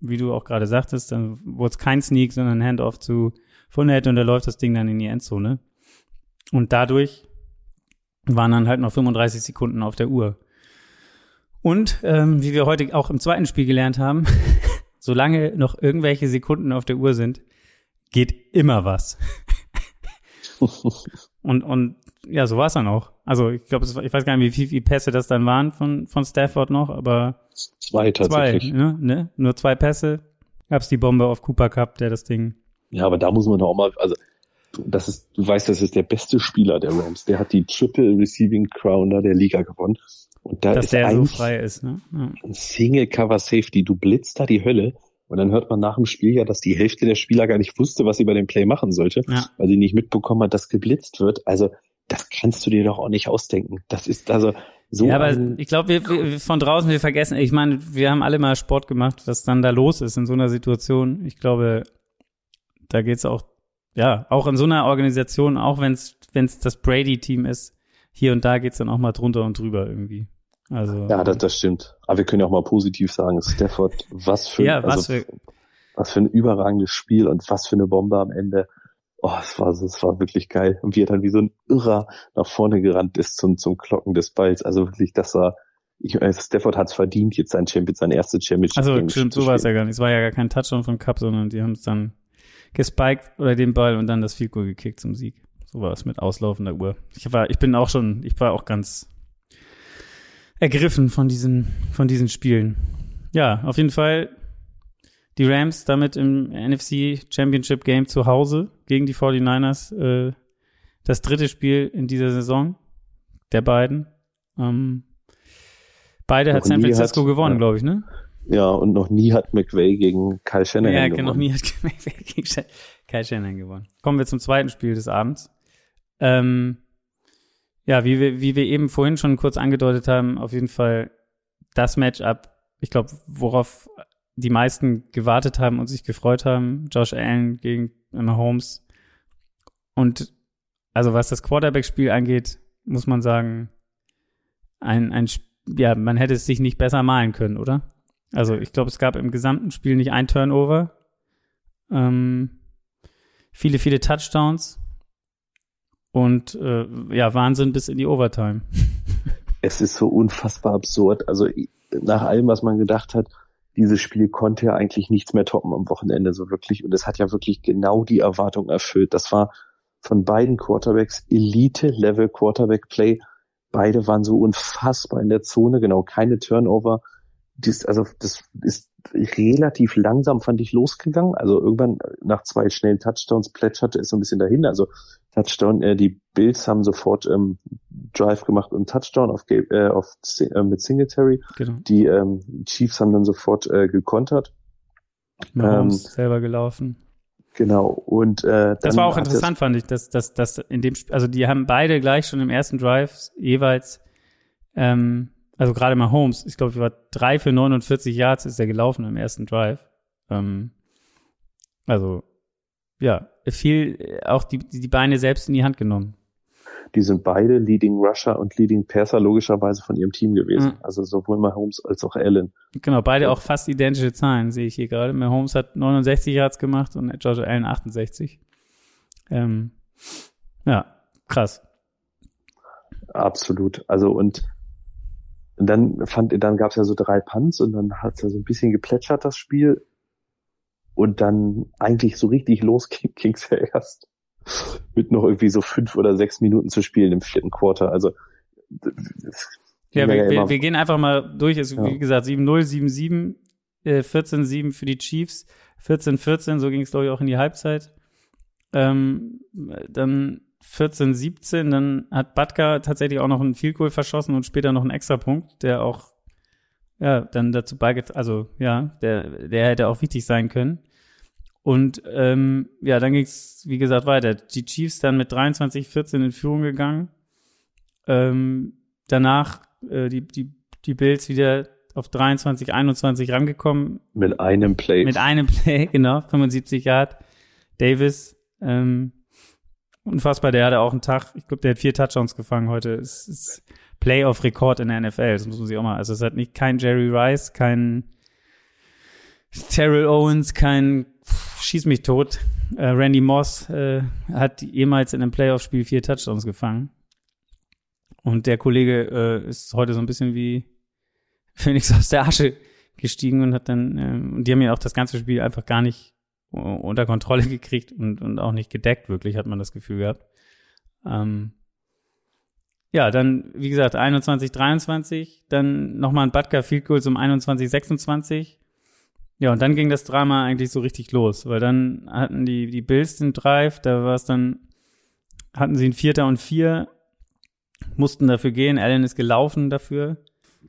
Wie du auch gerade sagtest, dann wurde es kein Sneak, sondern ein Handoff zu Fournette und da läuft das Ding dann in die Endzone. Und dadurch waren dann halt noch 35 Sekunden auf der Uhr. Und ähm, wie wir heute auch im zweiten Spiel gelernt haben, solange noch irgendwelche Sekunden auf der Uhr sind, geht immer was. Und, und ja, so war es dann auch. Also ich glaube, ich weiß gar nicht, wie viel, wie Pässe das dann waren von, von Stafford noch, aber Zwei zwei, tatsächlich. ne, ne? Nur zwei Pässe. Gab's die Bombe auf Cooper Cup, der das Ding. Ja, aber da muss man doch auch mal, also das ist, du weißt, das ist der beste Spieler der Rams. Der hat die Triple Receiving Crowner der Liga gewonnen. Und da dass ist der so frei ist, ne? Ja. ein Single Cover Safety. Du blitzt da die Hölle. Und dann hört man nach dem Spiel ja, dass die Hälfte der Spieler gar nicht wusste, was sie bei dem Play machen sollte, Ja. weil sie nicht mitbekommen hat, dass geblitzt wird. Also das kannst du dir doch auch nicht ausdenken. Das ist also so ja, aber ich glaube, wir, wir von draußen, wir vergessen, ich meine, wir haben alle mal Sport gemacht, was dann da los ist in so einer Situation. Ich glaube, da geht's auch, ja, auch in so einer Organisation, auch wenn es wenn's das Brady-Team ist, hier und da geht's dann auch mal drunter und drüber irgendwie. Also ja, das, das stimmt. Aber wir können ja auch mal positiv sagen, Stafford, was für, Ja, was also, für- was für ein überragendes Spiel und was für eine Bombe am Ende. Oh, es war, es war wirklich geil. Und wie er dann wie so ein Irrer nach vorne gerannt ist zum, zum Glocken des Balls. Also wirklich, das war, ich meine, Stafford hat es verdient, jetzt sein Champion, sein erstes Championship. Also stimmt, so war es ja gar nicht. Es war ja gar kein Touchdown von Cup, sondern die haben es dann gespiked oder den Ball und dann das Field Goal gekickt zum Sieg. So war es mit auslaufender Uhr. Ich war, ich bin auch schon, ich war auch ganz ergriffen von diesen, von diesen Spielen. Ja, auf jeden Fall die Rams damit im NFC Championship Game zu Hause gegen die 49ers. Äh, das dritte Spiel in dieser Saison der beiden. Ähm, beide hat Noch San nie Francisco hat- gewonnen, ja. glaube ich, ne? Ja, und noch nie hat McVay gegen Kyle Shanahan Ja, gewonnen. noch nie hat gegen Shan- Kyle Shanahan gewonnen. Kommen wir zum zweiten Spiel des Abends. Ähm, ja, wie wir, wie wir eben vorhin schon kurz angedeutet haben, auf jeden Fall das Matchup, ich glaube, worauf die meisten gewartet haben und sich gefreut haben. Josh Allen gegen Mahomes. Und also was das Quarterback-Spiel angeht, muss man sagen, ein, ein, ja, man hätte es sich nicht besser malen können, oder? Also ich glaube, es gab im gesamten Spiel nicht ein Turnover. Ähm, viele, viele Touchdowns. Und äh, ja, Wahnsinn bis in die Overtime. es ist so unfassbar absurd. Also nach allem, was man gedacht hat, dieses Spiel konnte ja eigentlich nichts mehr toppen am Wochenende so wirklich. Und es hat ja wirklich genau die Erwartung erfüllt. Das war von beiden Quarterbacks Elite-Level Quarterback-Play. Beide waren so unfassbar in der Zone, genau, keine Turnover. Das, also das ist relativ langsam, fand ich, losgegangen. Also irgendwann nach zwei schnellen Touchdowns plätscherte es so ein bisschen dahin. Also Touchdown, äh, die Bills haben sofort ähm, Drive gemacht und Touchdown auf, äh, auf äh, mit Singletary. Genau. Die ähm, Chiefs haben dann sofort äh, gekontert. Mahomes Ähm, selber gelaufen. Genau. Und äh, Das war auch interessant, fand ich, dass, dass, dass in dem Sp- also die haben beide gleich schon im ersten Drive jeweils Ähm, also gerade mal Holmes, ich glaube, war drei für 49 Yards ist er gelaufen im ersten Drive. Ähm, also, ja, viel auch die, die Beine selbst in die Hand genommen. Die sind beide Leading Rusher und Leading Passer logischerweise von ihrem Team gewesen. Mhm. Also sowohl Mahomes als auch Allen. Genau, beide ja. auch fast identische Zahlen, sehe ich hier gerade. Mahomes hat 69 Yards gemacht und George Allen 68. Ähm, ja, krass. Absolut. Also und dann fand, dann gab es ja so drei Punts und dann hat es ja so ein bisschen geplätschert, das Spiel. Und dann eigentlich so richtig los ging es ja erst mit noch irgendwie so fünf oder sechs Minuten zu spielen im vierten Quarter. Also ja, wir, wir, wir, gehen einfach mal durch. Es, ja. Wie gesagt, 7-0, 7-7, äh, 14-7 für die Chiefs, 14-14, so ging es, glaube ich, auch in die Halbzeit. Ähm, dann 14, 17, dann hat Batka tatsächlich auch noch einen Field Goal verschossen und später noch einen Extrapunkt, der auch ja, dann dazu beigetragen, also ja, der, der hätte auch wichtig sein können. Und ähm, ja, dann ging es, wie gesagt, weiter. Die Chiefs dann mit 23, 14 in Führung gegangen. Ähm, danach äh, die, die, die Bills wieder auf 23, 21 rangekommen. Mit einem Play. Mit einem Play, genau, 75 Yard. Davis, ähm, unfassbar, der hatte auch einen Tag, ich glaube, der hat vier Touchdowns gefangen heute. Es ist Playoff-Rekord in der NFL, das muss man sich auch mal. Also es hat nicht kein Jerry Rice, kein Terrell Owens, kein Schieß mich tot. Äh, Randy Moss äh, hat jemals in einem Playoff-Spiel vier Touchdowns gefangen. Und der Kollege äh, ist heute so ein bisschen wie Phoenix aus der Asche gestiegen und hat dann, äh, und die haben ja auch das ganze Spiel einfach gar nicht unter Kontrolle gekriegt und, und auch nicht gedeckt, wirklich, hat man das Gefühl gehabt. Ähm, ja, dann, wie gesagt, 21, 23, dann nochmal ein Butker Field Goals um 21, 26. Ja, und dann ging das Drama eigentlich so richtig los, weil dann hatten die, die Bills den Drive, da war es dann, hatten sie ein Vierter und Vier, mussten dafür gehen, Allen ist gelaufen dafür.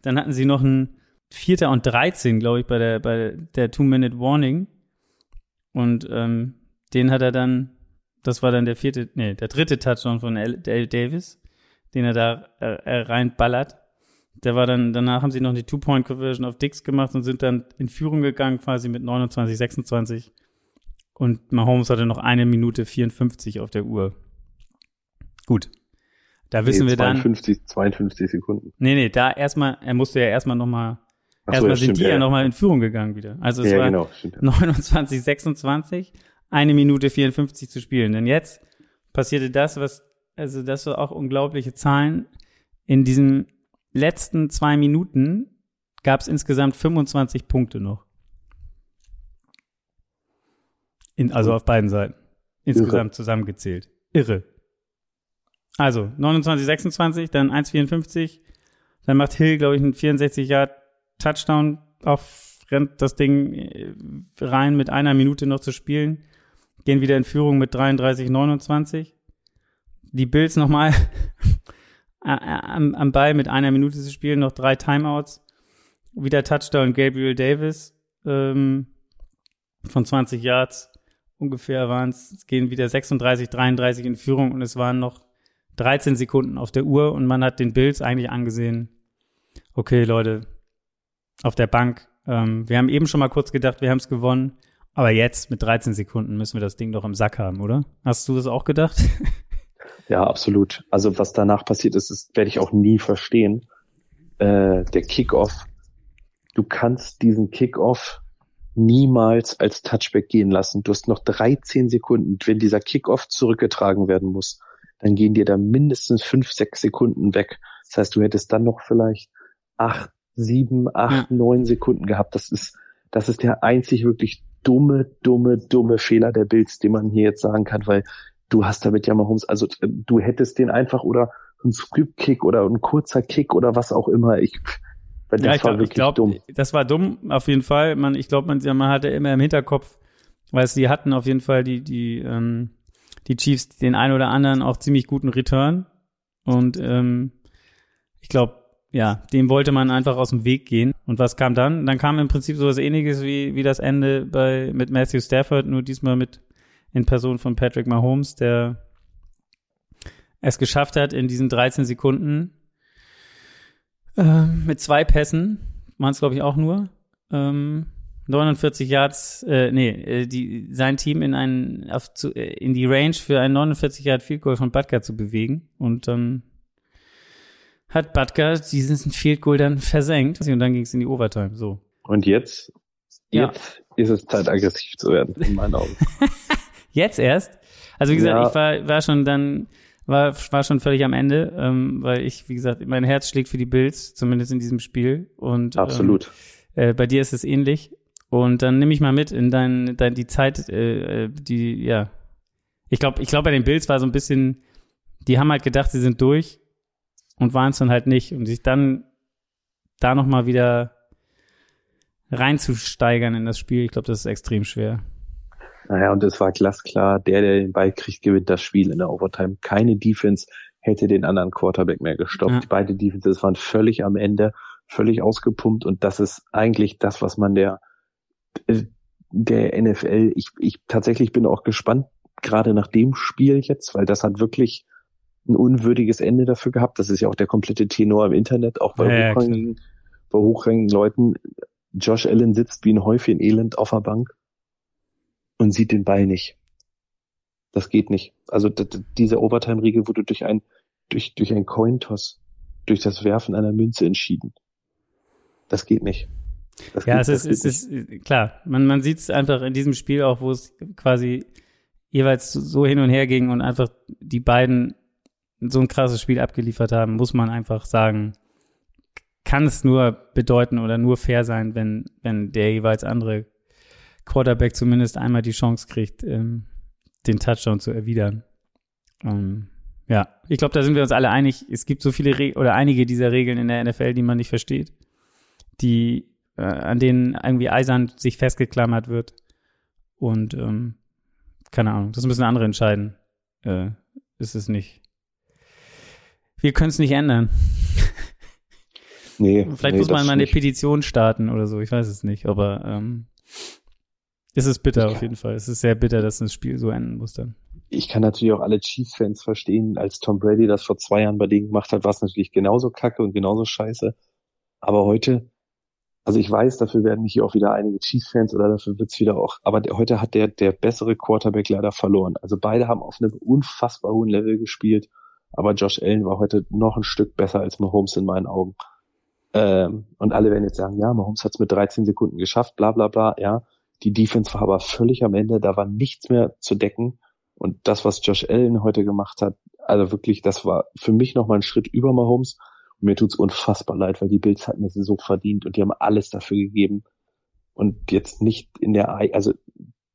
Dann hatten sie noch ein Vierter und 13, glaube ich, bei der, bei der Two-Minute-Warning. Und ähm, den hat er dann, das war dann der vierte, nee, der dritte Touchdown von L. L. Davis, den er da äh, äh, reinballert. Der war dann, danach haben sie noch die Two-Point-Conversion auf Dix gemacht und sind dann in Führung gegangen, quasi mit 29, 26. Und Mahomes hatte noch eine Minute 54 auf der Uhr. Gut. Da wissen nee, 52, wir dann. 52 Sekunden. Nee, nee, da erstmal, er musste ja erstmal nochmal so, Erstmal ja, sind stimmt, die ja, ja nochmal in Führung gegangen wieder. Also es ja, war genau, stimmt, 29, 26, eine Minute 54 zu spielen. Denn jetzt passierte das, was, also das war auch unglaubliche Zahlen. In diesen letzten zwei Minuten gab es insgesamt 25 Punkte noch. In, also auf beiden Seiten. Insgesamt Irre. zusammengezählt. Irre. Also 29, 26, dann 1,54. Dann macht Hill, glaube ich, einen 64 Yard Touchdown auf, rennt das Ding äh, rein mit einer Minute noch zu spielen. Gehen wieder in Führung mit 33, 29. Die Bills nochmal am, am Ball mit einer Minute zu spielen, noch drei Timeouts. Wieder Touchdown Gabriel Davis ähm, von 20 Yards ungefähr waren es, gehen wieder 36, 33 in Führung und es waren noch 13 Sekunden auf der Uhr und man hat den Bills eigentlich angesehen, okay Leute, auf der Bank. Ähm, wir haben eben schon mal kurz gedacht, wir haben es gewonnen. Aber jetzt mit 13 Sekunden müssen wir das Ding doch im Sack haben, oder? Hast du das auch gedacht? Ja, absolut. Also was danach passiert ist, das werde ich auch nie verstehen. Äh, der Kickoff. Du kannst diesen Kickoff niemals als Touchback gehen lassen. Du hast noch 13 Sekunden. Wenn dieser Kickoff zurückgetragen werden muss, dann gehen dir da mindestens 5, 6 Sekunden weg. Das heißt, du hättest dann noch vielleicht 8, sieben, acht, ja. neun Sekunden gehabt. Das ist, das ist der einzig wirklich dumme, dumme, dumme Fehler der Bills, den man hier jetzt sagen kann, weil du hast damit ja Mahomes, also äh, du hättest den einfach oder ein Script-Kick oder ein kurzer Kick oder was auch immer. Ich, das ja, ich war glaub, wirklich glaub, dumm. Das war dumm, auf jeden Fall. Man, ich glaube, man, man hatte immer im Hinterkopf, weil sie hatten auf jeden Fall die, die, ähm, die Chiefs den einen oder anderen auch ziemlich guten Return. Und ähm, ich glaube, ja, dem wollte man einfach aus dem Weg gehen. Und was kam dann? Dann kam im Prinzip sowas ähnliches wie, wie das Ende bei, mit Matthew Stafford, nur diesmal mit in Person von Patrick Mahomes, der es geschafft hat, in diesen 13 Sekunden Ähm, mit zwei Pässen waren es, glaube ich, auch nur. Ähm, 49 Yards, äh, nee, äh, die, sein Team in einen, auf, zu, äh, in die Range für ein 49 Yard Field Goal von Butker zu bewegen. Und dann hat Butker diesen Field Goal dann versenkt. Und dann ging es in die Overtime, so. Und jetzt, Ja. jetzt ist es Zeit, aggressiv zu werden, in meinen Augen. Jetzt erst? Also wie gesagt, Ja. ich war, war schon dann, war, war schon völlig am Ende, ähm, weil ich, wie gesagt, mein Herz schlägt für die Bills, zumindest in diesem Spiel. Und Absolut. Ähm, äh, bei dir ist es ähnlich. Und dann nehme ich mal mit in dein, dein die Zeit, äh, äh, die, ja. Ich glaube, ich glaube, bei den Bills war so ein bisschen, die haben halt gedacht, sie sind durch und waren es dann halt nicht. Und sich dann da nochmal wieder reinzusteigern in das Spiel, ich glaube, das ist extrem schwer. Naja, und es war glasklar, der, der den Ball kriegt, gewinnt das Spiel in der Overtime. Keine Defense hätte den anderen Quarterback mehr gestoppt. Ja. Beide Defenses waren völlig am Ende, völlig ausgepumpt und das ist eigentlich das, was man der, äh, der NFL, ich, ich tatsächlich bin auch gespannt, gerade nach dem Spiel jetzt, weil das hat wirklich ein unwürdiges Ende dafür gehabt. Das ist ja auch der komplette Tenor im Internet, auch bei, Ja, ja, hochrangigen, bei hochrangigen Leuten. Josh Allen sitzt wie ein Häufchen Elend auf der Bank und sieht den Ball nicht. Das geht nicht. Also diese Overtime-Regel wurde durch ein durch durch ein Cointoss, durch das Werfen einer Münze entschieden. Das geht nicht. Das Ja, geht- es ist, es ist, klar. Man, man sieht es einfach in diesem Spiel auch, wo es quasi jeweils so hin und her ging und einfach die beiden so ein krasses Spiel abgeliefert haben, muss man einfach sagen, kann es nur bedeuten oder nur fair sein, wenn, wenn der jeweils andere Quarterback zumindest einmal die Chance kriegt, ähm, den Touchdown zu erwidern. Ähm, ja, ich glaube, da sind wir uns alle einig. Es gibt so viele Re oder einige dieser Regeln in der NFL, die man nicht versteht, die äh, an denen irgendwie eisern sich festgeklammert wird. Und ähm, keine Ahnung, das müssen andere entscheiden. Äh, ist es nicht. Wir können es nicht ändern. Nee, Vielleicht nee, muss man mal eine nicht. Petition starten oder so, ich weiß es nicht, aber ähm, es ist bitter auf jeden Fall. Es ist sehr bitter, dass das Spiel so enden muss dann. Ich kann natürlich auch alle Chiefs-Fans verstehen. Als Tom Brady das vor zwei Jahren bei denen gemacht hat, war es natürlich genauso kacke und genauso scheiße. Aber heute, also ich weiß, dafür werden mich hier auch wieder einige Chiefs-Fans oder dafür wird's wieder auch, aber der, heute hat der, der bessere Quarterback leider verloren. Also beide haben auf einem unfassbar hohen Level gespielt, aber Josh Allen war heute noch ein Stück besser als Mahomes in meinen Augen. Ähm, und alle werden jetzt sagen, ja, Mahomes hat's mit 13 Sekunden geschafft, bla bla bla, ja. Die Defense war aber völlig am Ende, da war nichts mehr zu decken. Und das, was Josh Allen heute gemacht hat, also wirklich, das war für mich nochmal ein Schritt über Mahomes. Und mir tut's unfassbar leid, weil die Bills hatten es so verdient und die haben alles dafür gegeben. Und jetzt nicht in der, also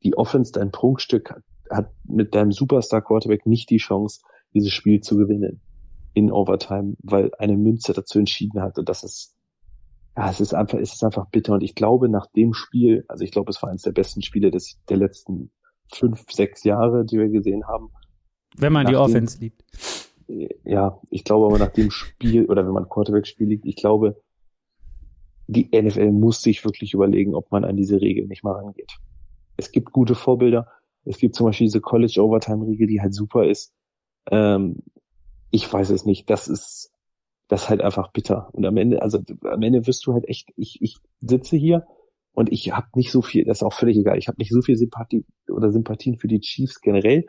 die Offense, dein Prunkstück, hat, hat mit deinem Superstar Quarterback nicht die Chance, dieses Spiel zu gewinnen in Overtime, weil eine Münze dazu entschieden hat. Und das ist, ja, es ist einfach, es ist einfach bitter. Und ich glaube, nach dem Spiel, also ich glaube, es war eines der besten Spiele des, der letzten fünf, sechs Jahre, die wir gesehen haben. Wenn man die Offense liebt. Ja, ich glaube aber nach dem Spiel oder wenn man Quarterback-Spiel liegt, ich glaube, die NFL muss sich wirklich überlegen, ob man an diese Regel nicht mal rangeht. Es gibt gute Vorbilder. Es gibt zum Beispiel diese College Overtime Regel, die halt super ist. Ähm, ich weiß es nicht. Das ist, das ist halt einfach bitter. Und am Ende, also am Ende wirst du halt echt, ich, ich sitze hier und ich habe nicht so viel, das ist auch völlig egal, ich habe nicht so viel Sympathie oder Sympathien für die Chiefs generell.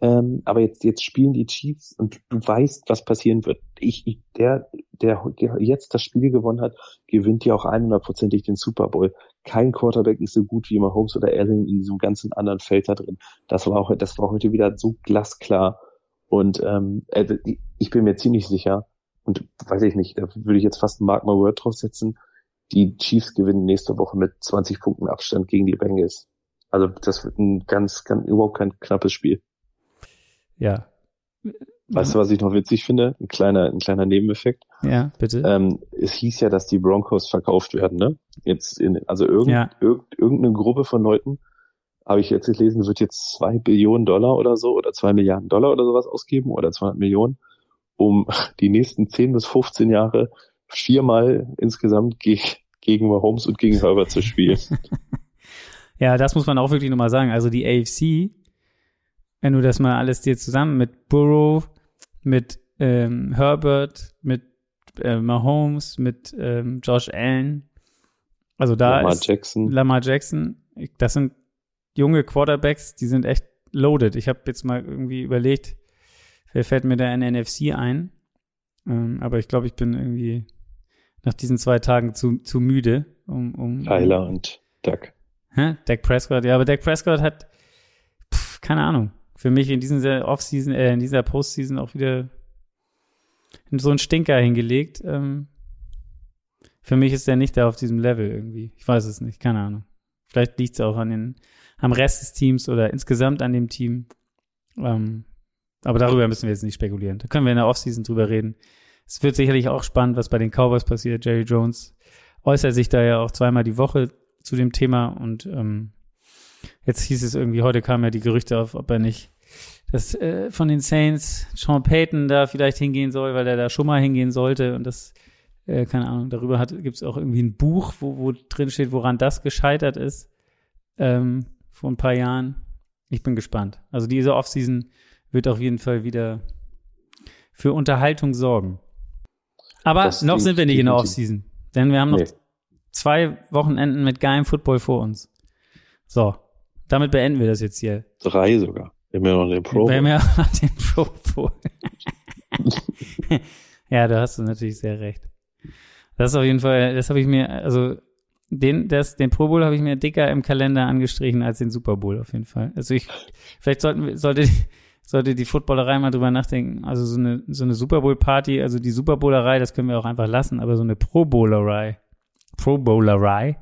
Ähm, aber jetzt, jetzt spielen die Chiefs und du weißt, was passieren wird. Ich, ich der, der jetzt das Spiel gewonnen hat, gewinnt ja auch 100%ig den Super Bowl. Kein Quarterback ist so gut wie Mahomes oder Allen in diesem ganzen anderen Feld da drin. Das war auch, das war heute wieder so glasklar. Und ähm, also ich bin mir ziemlich sicher, und weiß ich nicht, da würde ich jetzt fast ein Mark My Word draufsetzen, die Chiefs gewinnen nächste Woche mit 20 Punkten Abstand gegen die Bengals. Also das wird ein ganz, ganz überhaupt kein knappes Spiel. Ja. Weißt du, was ich noch witzig finde? Ein kleiner, ein kleiner Nebeneffekt. Ja, bitte. Ähm, es hieß ja, dass die Broncos verkauft werden, ne? Jetzt in, also irgend, Ja. irgend, irgendeine Gruppe von Leuten, habe ich jetzt gelesen, wird jetzt zwei Billionen Dollar oder so oder zwei Milliarden Dollar oder sowas ausgeben oder 200 Millionen, um die nächsten 10 bis 15 Jahre viermal insgesamt ge gegen Mahomes und gegen Herbert zu spielen. Ja, das muss man auch wirklich nochmal sagen. Also die AFC, wenn du das mal alles dir zusammen mit Burrow, mit ähm, Herbert, mit äh, Mahomes, mit ähm, Josh Allen. Also da Lamar ist Jackson. Lamar Jackson. Das sind junge Quarterbacks, die sind echt loaded. Ich habe jetzt mal irgendwie überlegt, wer fällt mir da in der NFC ein. Ähm, aber ich glaube, ich bin irgendwie nach diesen zwei Tagen zu, zu müde, um, um Kyler und Duck. Hä? Dak Prescott, ja, aber Dak Prescott hat, pf, keine Ahnung, für mich in dieser Offseason, äh, in dieser Postseason auch wieder so einen Stinker hingelegt. Ähm, für mich ist er nicht da auf diesem Level irgendwie. Ich weiß es nicht, keine Ahnung. Vielleicht liegt es auch an den, am Rest des Teams oder insgesamt an dem Team. Ähm, aber darüber müssen wir jetzt nicht spekulieren. Da können wir in der Offseason drüber reden. Es wird sicherlich auch spannend, was bei den Cowboys passiert. Jerry Jones äußert sich da ja auch zweimal die Woche zu dem Thema und ähm, jetzt hieß es irgendwie, heute kamen ja die Gerüchte auf, ob er nicht das äh, von den Saints Sean Payton da vielleicht hingehen soll, weil er da schon mal hingehen sollte und das, äh, keine Ahnung, darüber gibt es auch irgendwie ein Buch, wo, wo drin steht, woran das gescheitert ist, ähm, vor ein paar Jahren. Ich bin gespannt. Also diese Offseason wird auf jeden Fall wieder für Unterhaltung sorgen. Aber Das noch sind wir nicht in der. Offseason, denn wir haben noch Nee. zwei Wochenenden mit geilem Football vor uns. So, damit beenden wir das jetzt hier. Drei sogar. Wir haben ja noch den Pro. Wir haben ja den Pro Bowl. ja, da hast du natürlich sehr recht. Das ist auf jeden Fall, das habe ich mir, also den, das, den Pro Bowl habe ich mir dicker im Kalender angestrichen als den Super Bowl auf jeden Fall. Also ich, vielleicht sollten wir, sollte, sollte die Footballerei mal drüber nachdenken. Also so eine, so eine Super Bowl Party, also die Super Bowlerei, das können wir auch einfach lassen, aber so eine Pro Bowlerei, Pro Bowlerei,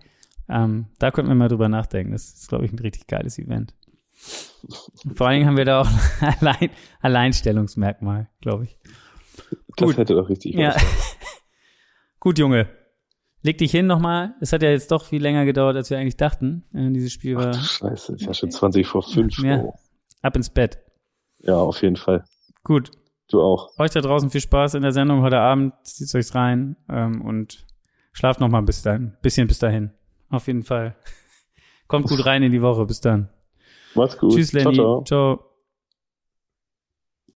ähm, da könnten wir mal drüber nachdenken. Das ist, glaube ich, ein richtig geiles Event. Vor allen Dingen haben wir da auch allein, Alleinstellungsmerkmal, glaube ich. das gut. hätte doch richtig Ja. Gut, Junge. Leg dich hin nochmal. Es hat ja jetzt doch viel länger gedauert, als wir eigentlich dachten. Äh, dieses Spiel Ach war du Scheiße, ist ja schon 20 vor 5. Ja. Oh. ab ins Bett. Ja, auf jeden Fall. Gut. Du auch. Euch da draußen viel Spaß in der Sendung heute Abend. Zieht euch rein ähm, und schlaft noch mal ein bisschen, bisschen bis dahin. Auf jeden Fall. Kommt gut rein in die Woche. Bis dann. Mach's gut. Tschüss, ciao, Lenny. ciao. ciao.